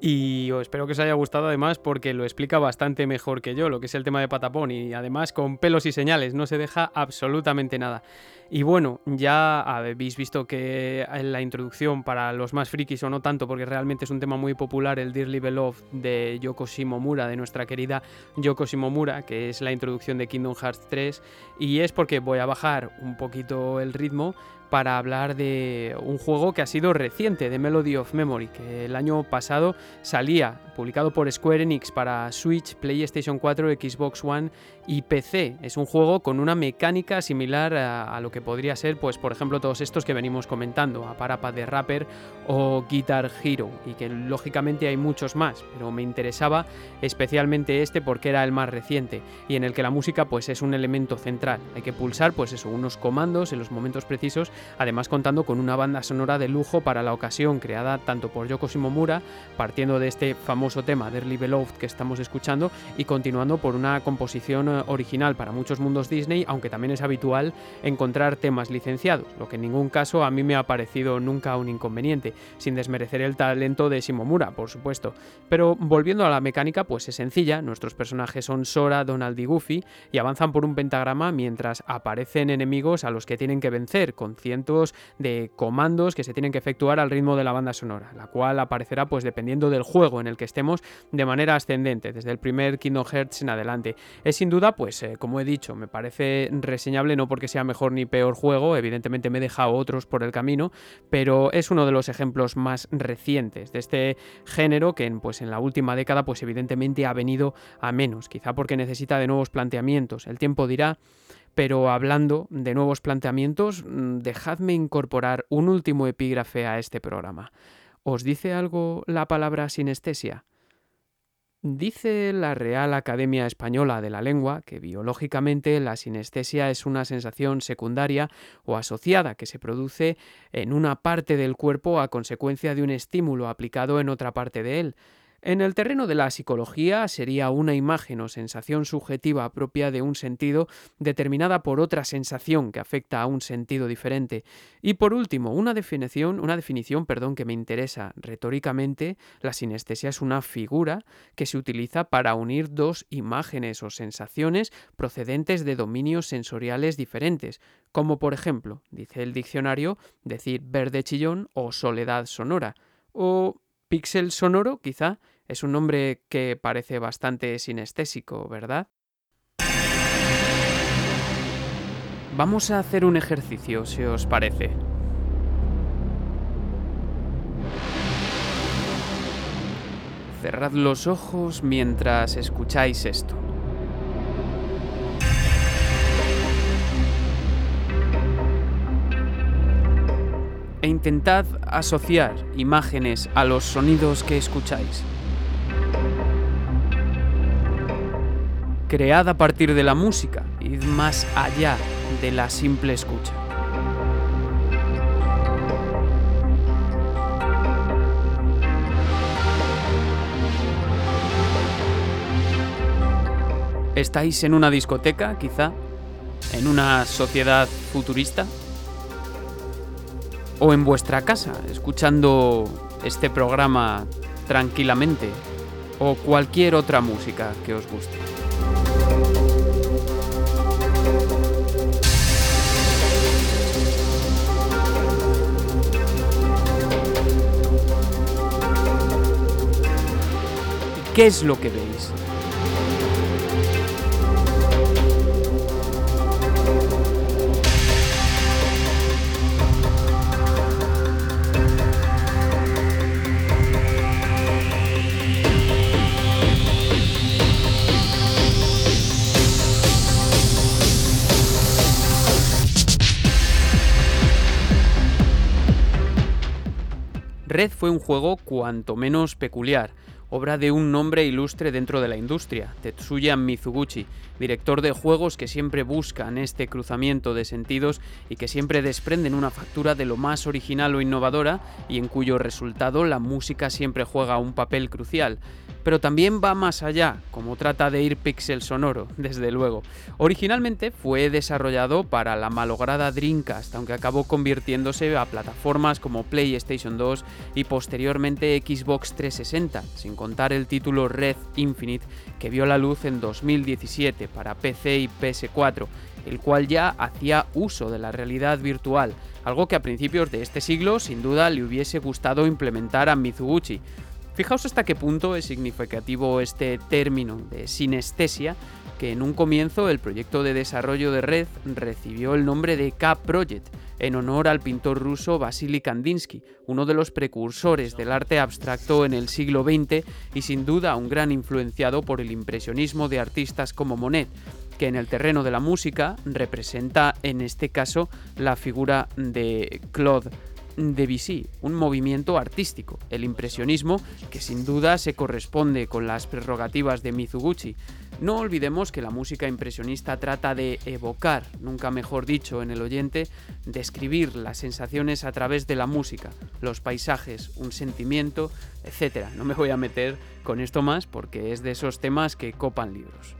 Y os espero que os haya gustado además porque lo explica bastante mejor que yo, lo que es el tema de Patapón. Y además con pelos y señales, no se deja absolutamente nada. Y bueno, ya habéis visto que en la introducción para los más frikis o no tanto, porque realmente es un tema muy popular, el Dearly Beloved de Yoko Shimomura, de nuestra querida Yoko Shimomura, que es la introducción de Kingdom Hearts 3. Y es porque voy a bajar un poquito el ritmo para hablar de un juego que ha sido reciente, de Melody of Memory, que el año pasado salía, publicado por Square Enix para Switch, PlayStation 4, Xbox One y PC. Es un juego con una mecánica similar a, lo que podría ser, pues por ejemplo, todos estos que venimos comentando, a Parapa de Rapper o Guitar Hero, y que lógicamente hay muchos más, pero me interesaba especialmente este porque era el más reciente y en el que la música pues es un elemento central. Hay que pulsar pues eso, unos comandos en los momentos precisos, además contando con una banda sonora de lujo para la ocasión, creada tanto por Yoko Shimomura, partiendo de este famoso tema de Early Beloved que estamos escuchando y continuando por una composición original para muchos mundos Disney, aunque también es habitual encontrar temas licenciados, lo que en ningún caso a mí me ha parecido nunca un inconveniente, sin desmerecer el talento de Shimomura, por supuesto. Pero volviendo a la mecánica, pues es sencilla, nuestros personajes son Sora, Donald y Goofy y avanzan por un pentagrama mientras aparecen enemigos a los que tienen que vencer con cientos de comandos que se tienen que efectuar al ritmo de la banda sonora, la cual aparecerá pues dependiendo del juego en el que estemos de manera ascendente, desde el primer Kingdom Hearts en adelante. Es sin duda, pues eh, como he dicho, me parece reseñable no porque sea mejor ni peor juego, evidentemente me he dejado otros por el camino, pero es uno de los ejemplos más recientes de este género que en, pues, en la última década pues evidentemente ha venido a menos, quizá porque necesita de nuevos planteamientos. El tiempo dirá, pero hablando de nuevos planteamientos, mm, dejadme incorporar un último epígrafe a este programa. ¿Os dice algo la palabra sinestesia? Dice la Real Academia Española de la Lengua que biológicamente la sinestesia es una sensación secundaria o asociada que se produce en una parte del cuerpo a consecuencia de un estímulo aplicado en otra parte de él. En el terreno de la psicología sería una imagen o sensación subjetiva propia de un sentido determinada por otra sensación que afecta a un sentido diferente. Y por último, una definición, una definición, perdón, que me interesa retóricamente, la sinestesia es una figura que se utiliza para unir dos imágenes o sensaciones procedentes de dominios sensoriales diferentes, como por ejemplo, dice el diccionario, decir verde chillón o soledad sonora, o píxel sonoro, quizá, es un nombre que parece bastante sinestésico, ¿verdad? Vamos a hacer un ejercicio, si os parece. Cerrad los ojos mientras escucháis esto. E intentad asociar imágenes a los sonidos que escucháis. Cread a partir de la música, id más allá de la simple escucha. ¿Estáis en una discoteca, quizá? ¿En una sociedad futurista? ¿O en vuestra casa, escuchando este programa tranquilamente? ¿O cualquier otra música que os guste? ¿Qué es lo que veis? Red fue un juego cuanto menos peculiar, obra de un nombre ilustre dentro de la industria, Tetsuya Mizuguchi, director de juegos que siempre buscan este cruzamiento de sentidos y que siempre desprenden una factura de lo más original o innovadora y en cuyo resultado la música siempre juega un papel crucial pero también va más allá, como trata de ir Pixel Sonoro, desde luego. Originalmente fue desarrollado para la malograda Dreamcast, aunque acabó convirtiéndose a plataformas como PlayStation 2 y posteriormente Xbox 360, sin contar el título Red Infinite, que vio la luz en 2017 para PC y PS4, el cual ya hacía uso de la realidad virtual, algo que a principios de este siglo sin duda le hubiese gustado implementar a Mizuguchi, Fijaos hasta qué punto es significativo este término de sinestesia, que en un comienzo el proyecto de desarrollo de Red recibió el nombre de K-Project, en honor al pintor ruso Vasily Kandinsky, uno de los precursores del arte abstracto en el siglo XX y sin duda un gran influenciado por el impresionismo de artistas como Monet, que en el terreno de la música representa en este caso la figura de Claude Debussy, un movimiento artístico, el impresionismo, que sin duda se corresponde con las prerrogativas de Mizuguchi. No olvidemos que la música impresionista trata de evocar, nunca mejor dicho, en el oyente, describir las sensaciones a través de la música, los paisajes, un sentimiento, etc. No me voy a meter con esto más porque es de esos temas que copan libros.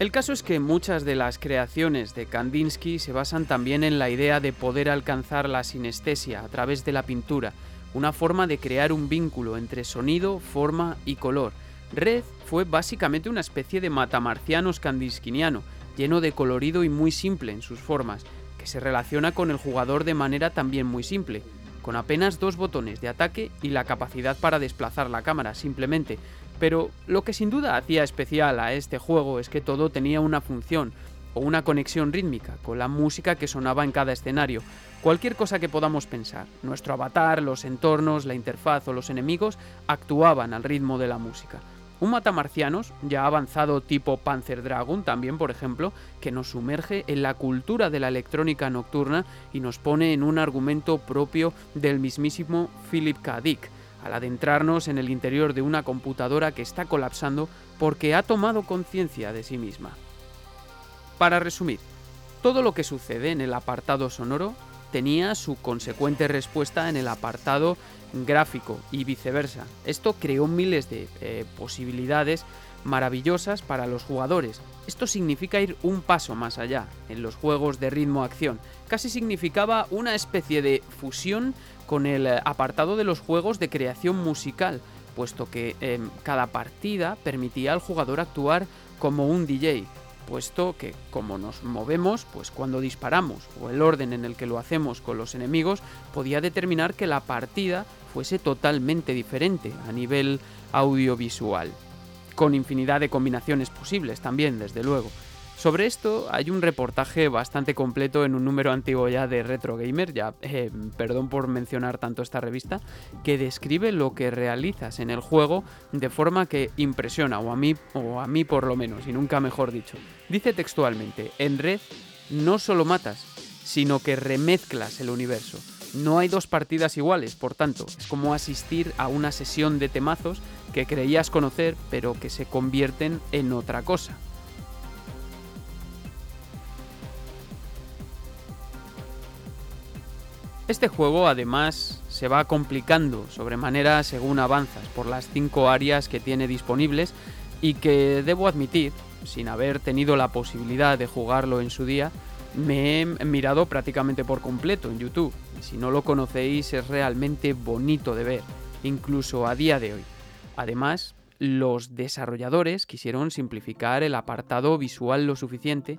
El caso es que muchas de las creaciones de Kandinsky se basan también en la idea de poder alcanzar la sinestesia a través de la pintura, una forma de crear un vínculo entre sonido, forma y color. Red fue básicamente una especie de matamarcianos kandinskiniano, lleno de colorido y muy simple en sus formas, que se relaciona con el jugador de manera también muy simple, con apenas dos botones de ataque y la capacidad para desplazar la cámara simplemente, pero lo que sin duda hacía especial a este juego es que todo tenía una función o una conexión rítmica con la música que sonaba en cada escenario. Cualquier cosa que podamos pensar, nuestro avatar, los entornos, la interfaz o los enemigos actuaban al ritmo de la música. Un matamarcianos, ya avanzado tipo Panzer Dragon también, por ejemplo, que nos sumerge en la cultura de la electrónica nocturna y nos pone en un argumento propio del mismísimo Philip K. Dick al adentrarnos en el interior de una computadora que está colapsando porque ha tomado conciencia de sí misma. Para resumir, Todo lo que sucede en el apartado sonoro tenía su consecuente respuesta en el apartado gráfico y viceversa. Esto creó miles de eh, posibilidades maravillosas para los jugadores. Esto significa ir un paso más allá en los juegos de ritmo-acción. Casi significaba una especie de fusión con el eh, apartado de los juegos de creación musical, puesto que em, cada partida permitía al jugador actuar como un DJ, puesto que como nos movemos, pues cuando disparamos o el orden en el que lo hacemos con los enemigos podía determinar que la partida fuese totalmente diferente a nivel audiovisual, con infinidad de combinaciones posibles también, desde luego. Sobre esto hay un reportaje bastante completo en un número antiguo ya de Retro Gamer, ya eh, perdón por mencionar tanto esta revista, que describe lo que realizas en el juego de forma que impresiona, o a mí, o a mí por lo menos, y nunca mejor dicho. Dice textualmente, en Red no solo matas, sino que remezclas el universo. No hay dos partidas iguales, por tanto, es como asistir a una sesión de temazos que creías conocer, pero que se convierten en otra cosa. Este juego además se va complicando sobremanera según avanzas por las cinco áreas que tiene disponibles y que debo admitir, sin haber tenido la posibilidad de jugarlo en su día, me he mirado prácticamente por completo en YouTube. Si no lo conocéis es realmente bonito de ver, incluso a día de hoy. Además, los desarrolladores quisieron simplificar el apartado visual lo suficiente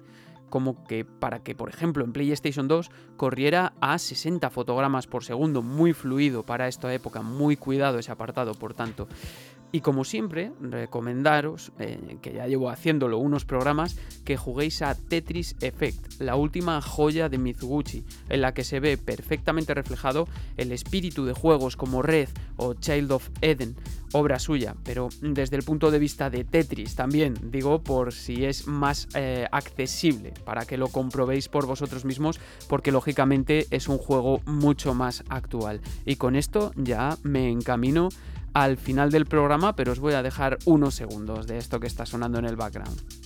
como que para que, por ejemplo, en PlayStation 2 corriera a 60 fotogramas por segundo, muy fluido para esta época, muy cuidado ese apartado, por tanto. Y como siempre, recomendaros, eh, que ya llevo haciéndolo unos programas, que juguéis a Tetris Effect, la última joya de Mizuguchi, en la que se ve perfectamente reflejado el espíritu de juegos como Red o Child of Eden, obra suya, pero desde el punto de vista de Tetris también, digo, por si es más eh, accesible, para que lo comprobéis por vosotros mismos, porque lógicamente es un juego mucho más actual. Y con esto ya me encamino al final del programa, pero os voy a dejar unos segundos de esto que está sonando en el background.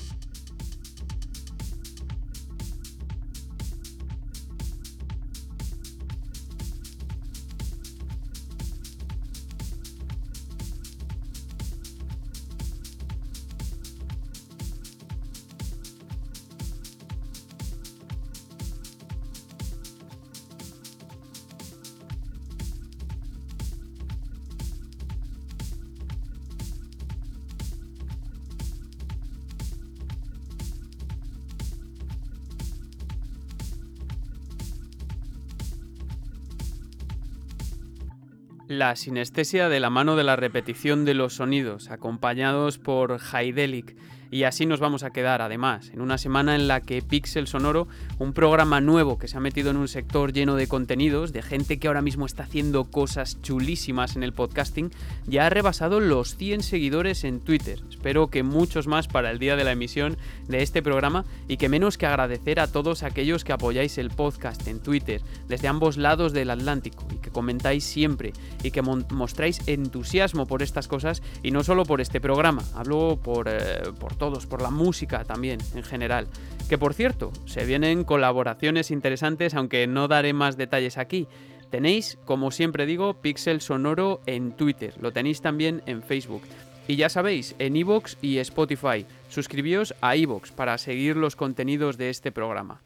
La sinestesia de la mano de la repetición de los sonidos, acompañados por Haidelic, y así nos vamos a quedar, además, en una semana en la que Pixel Sonoro, un programa nuevo que se ha metido en un sector lleno de contenidos, de gente que ahora mismo está haciendo cosas chulísimas en el podcasting, ya ha rebasado los 100 seguidores en Twitter. Espero que muchos más para el día de la emisión de este programa y que menos que agradecer a todos aquellos que apoyáis el podcast en Twitter, desde ambos lados del Atlántico, y que comentáis siempre y que mostráis entusiasmo por estas cosas y no solo por este programa, hablo por, eh, por todos, por la música también en general. Que por cierto, se vienen colaboraciones interesantes, aunque no daré más detalles aquí. Tenéis, como siempre digo, Pixel Sonoro en Twitter, lo tenéis también en Facebook. Y ya sabéis, en iVoox y Spotify. Suscribíos a iVoox para seguir los contenidos de este programa.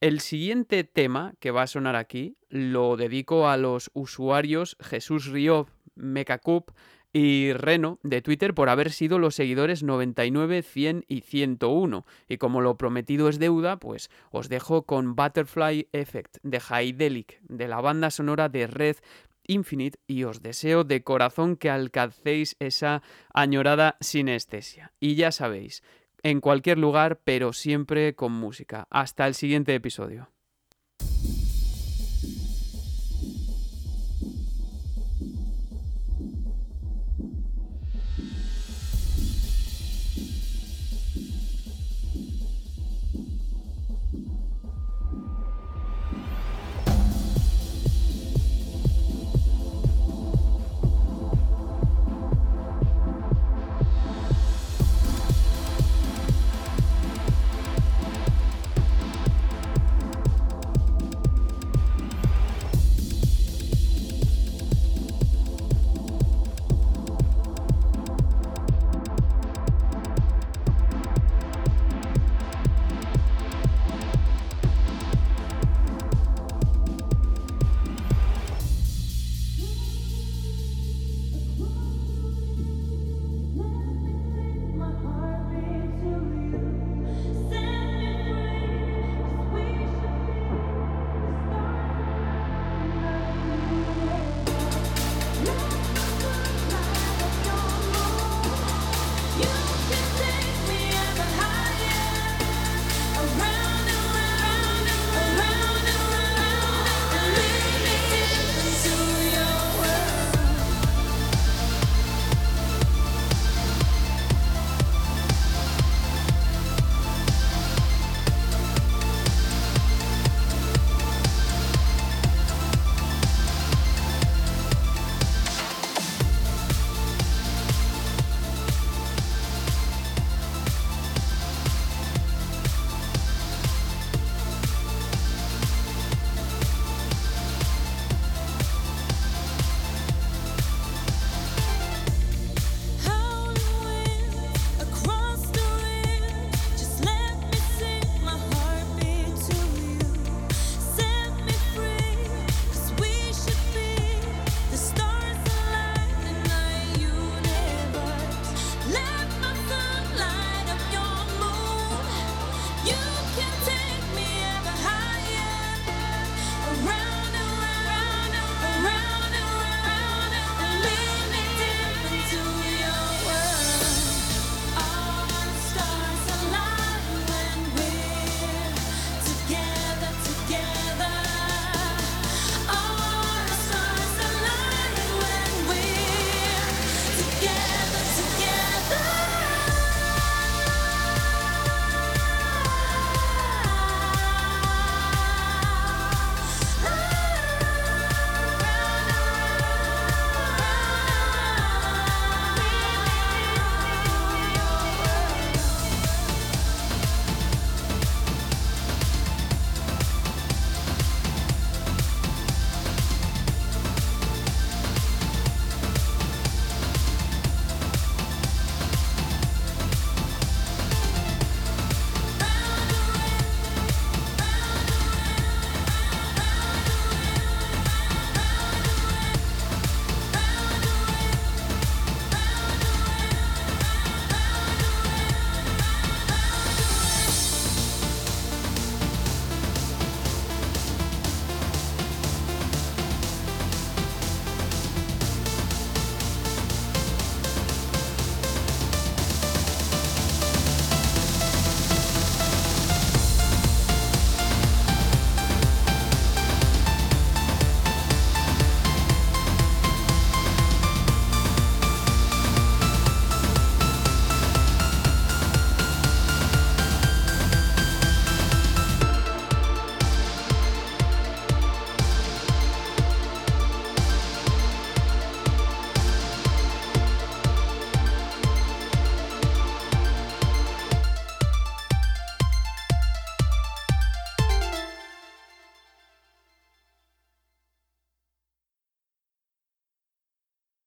El siguiente tema que va a sonar aquí lo dedico a los usuarios Jesús Río, Mecacup, y Reno de Twitter por haber sido los seguidores 99, 100 y 101. Y como lo prometido es deuda, pues os dejo con Butterfly Effect de Haidelic, de la banda sonora de Red Infinite, y os deseo de corazón que alcancéis esa añorada sinestesia. Y ya sabéis, en cualquier lugar, pero siempre con música. Hasta el siguiente episodio.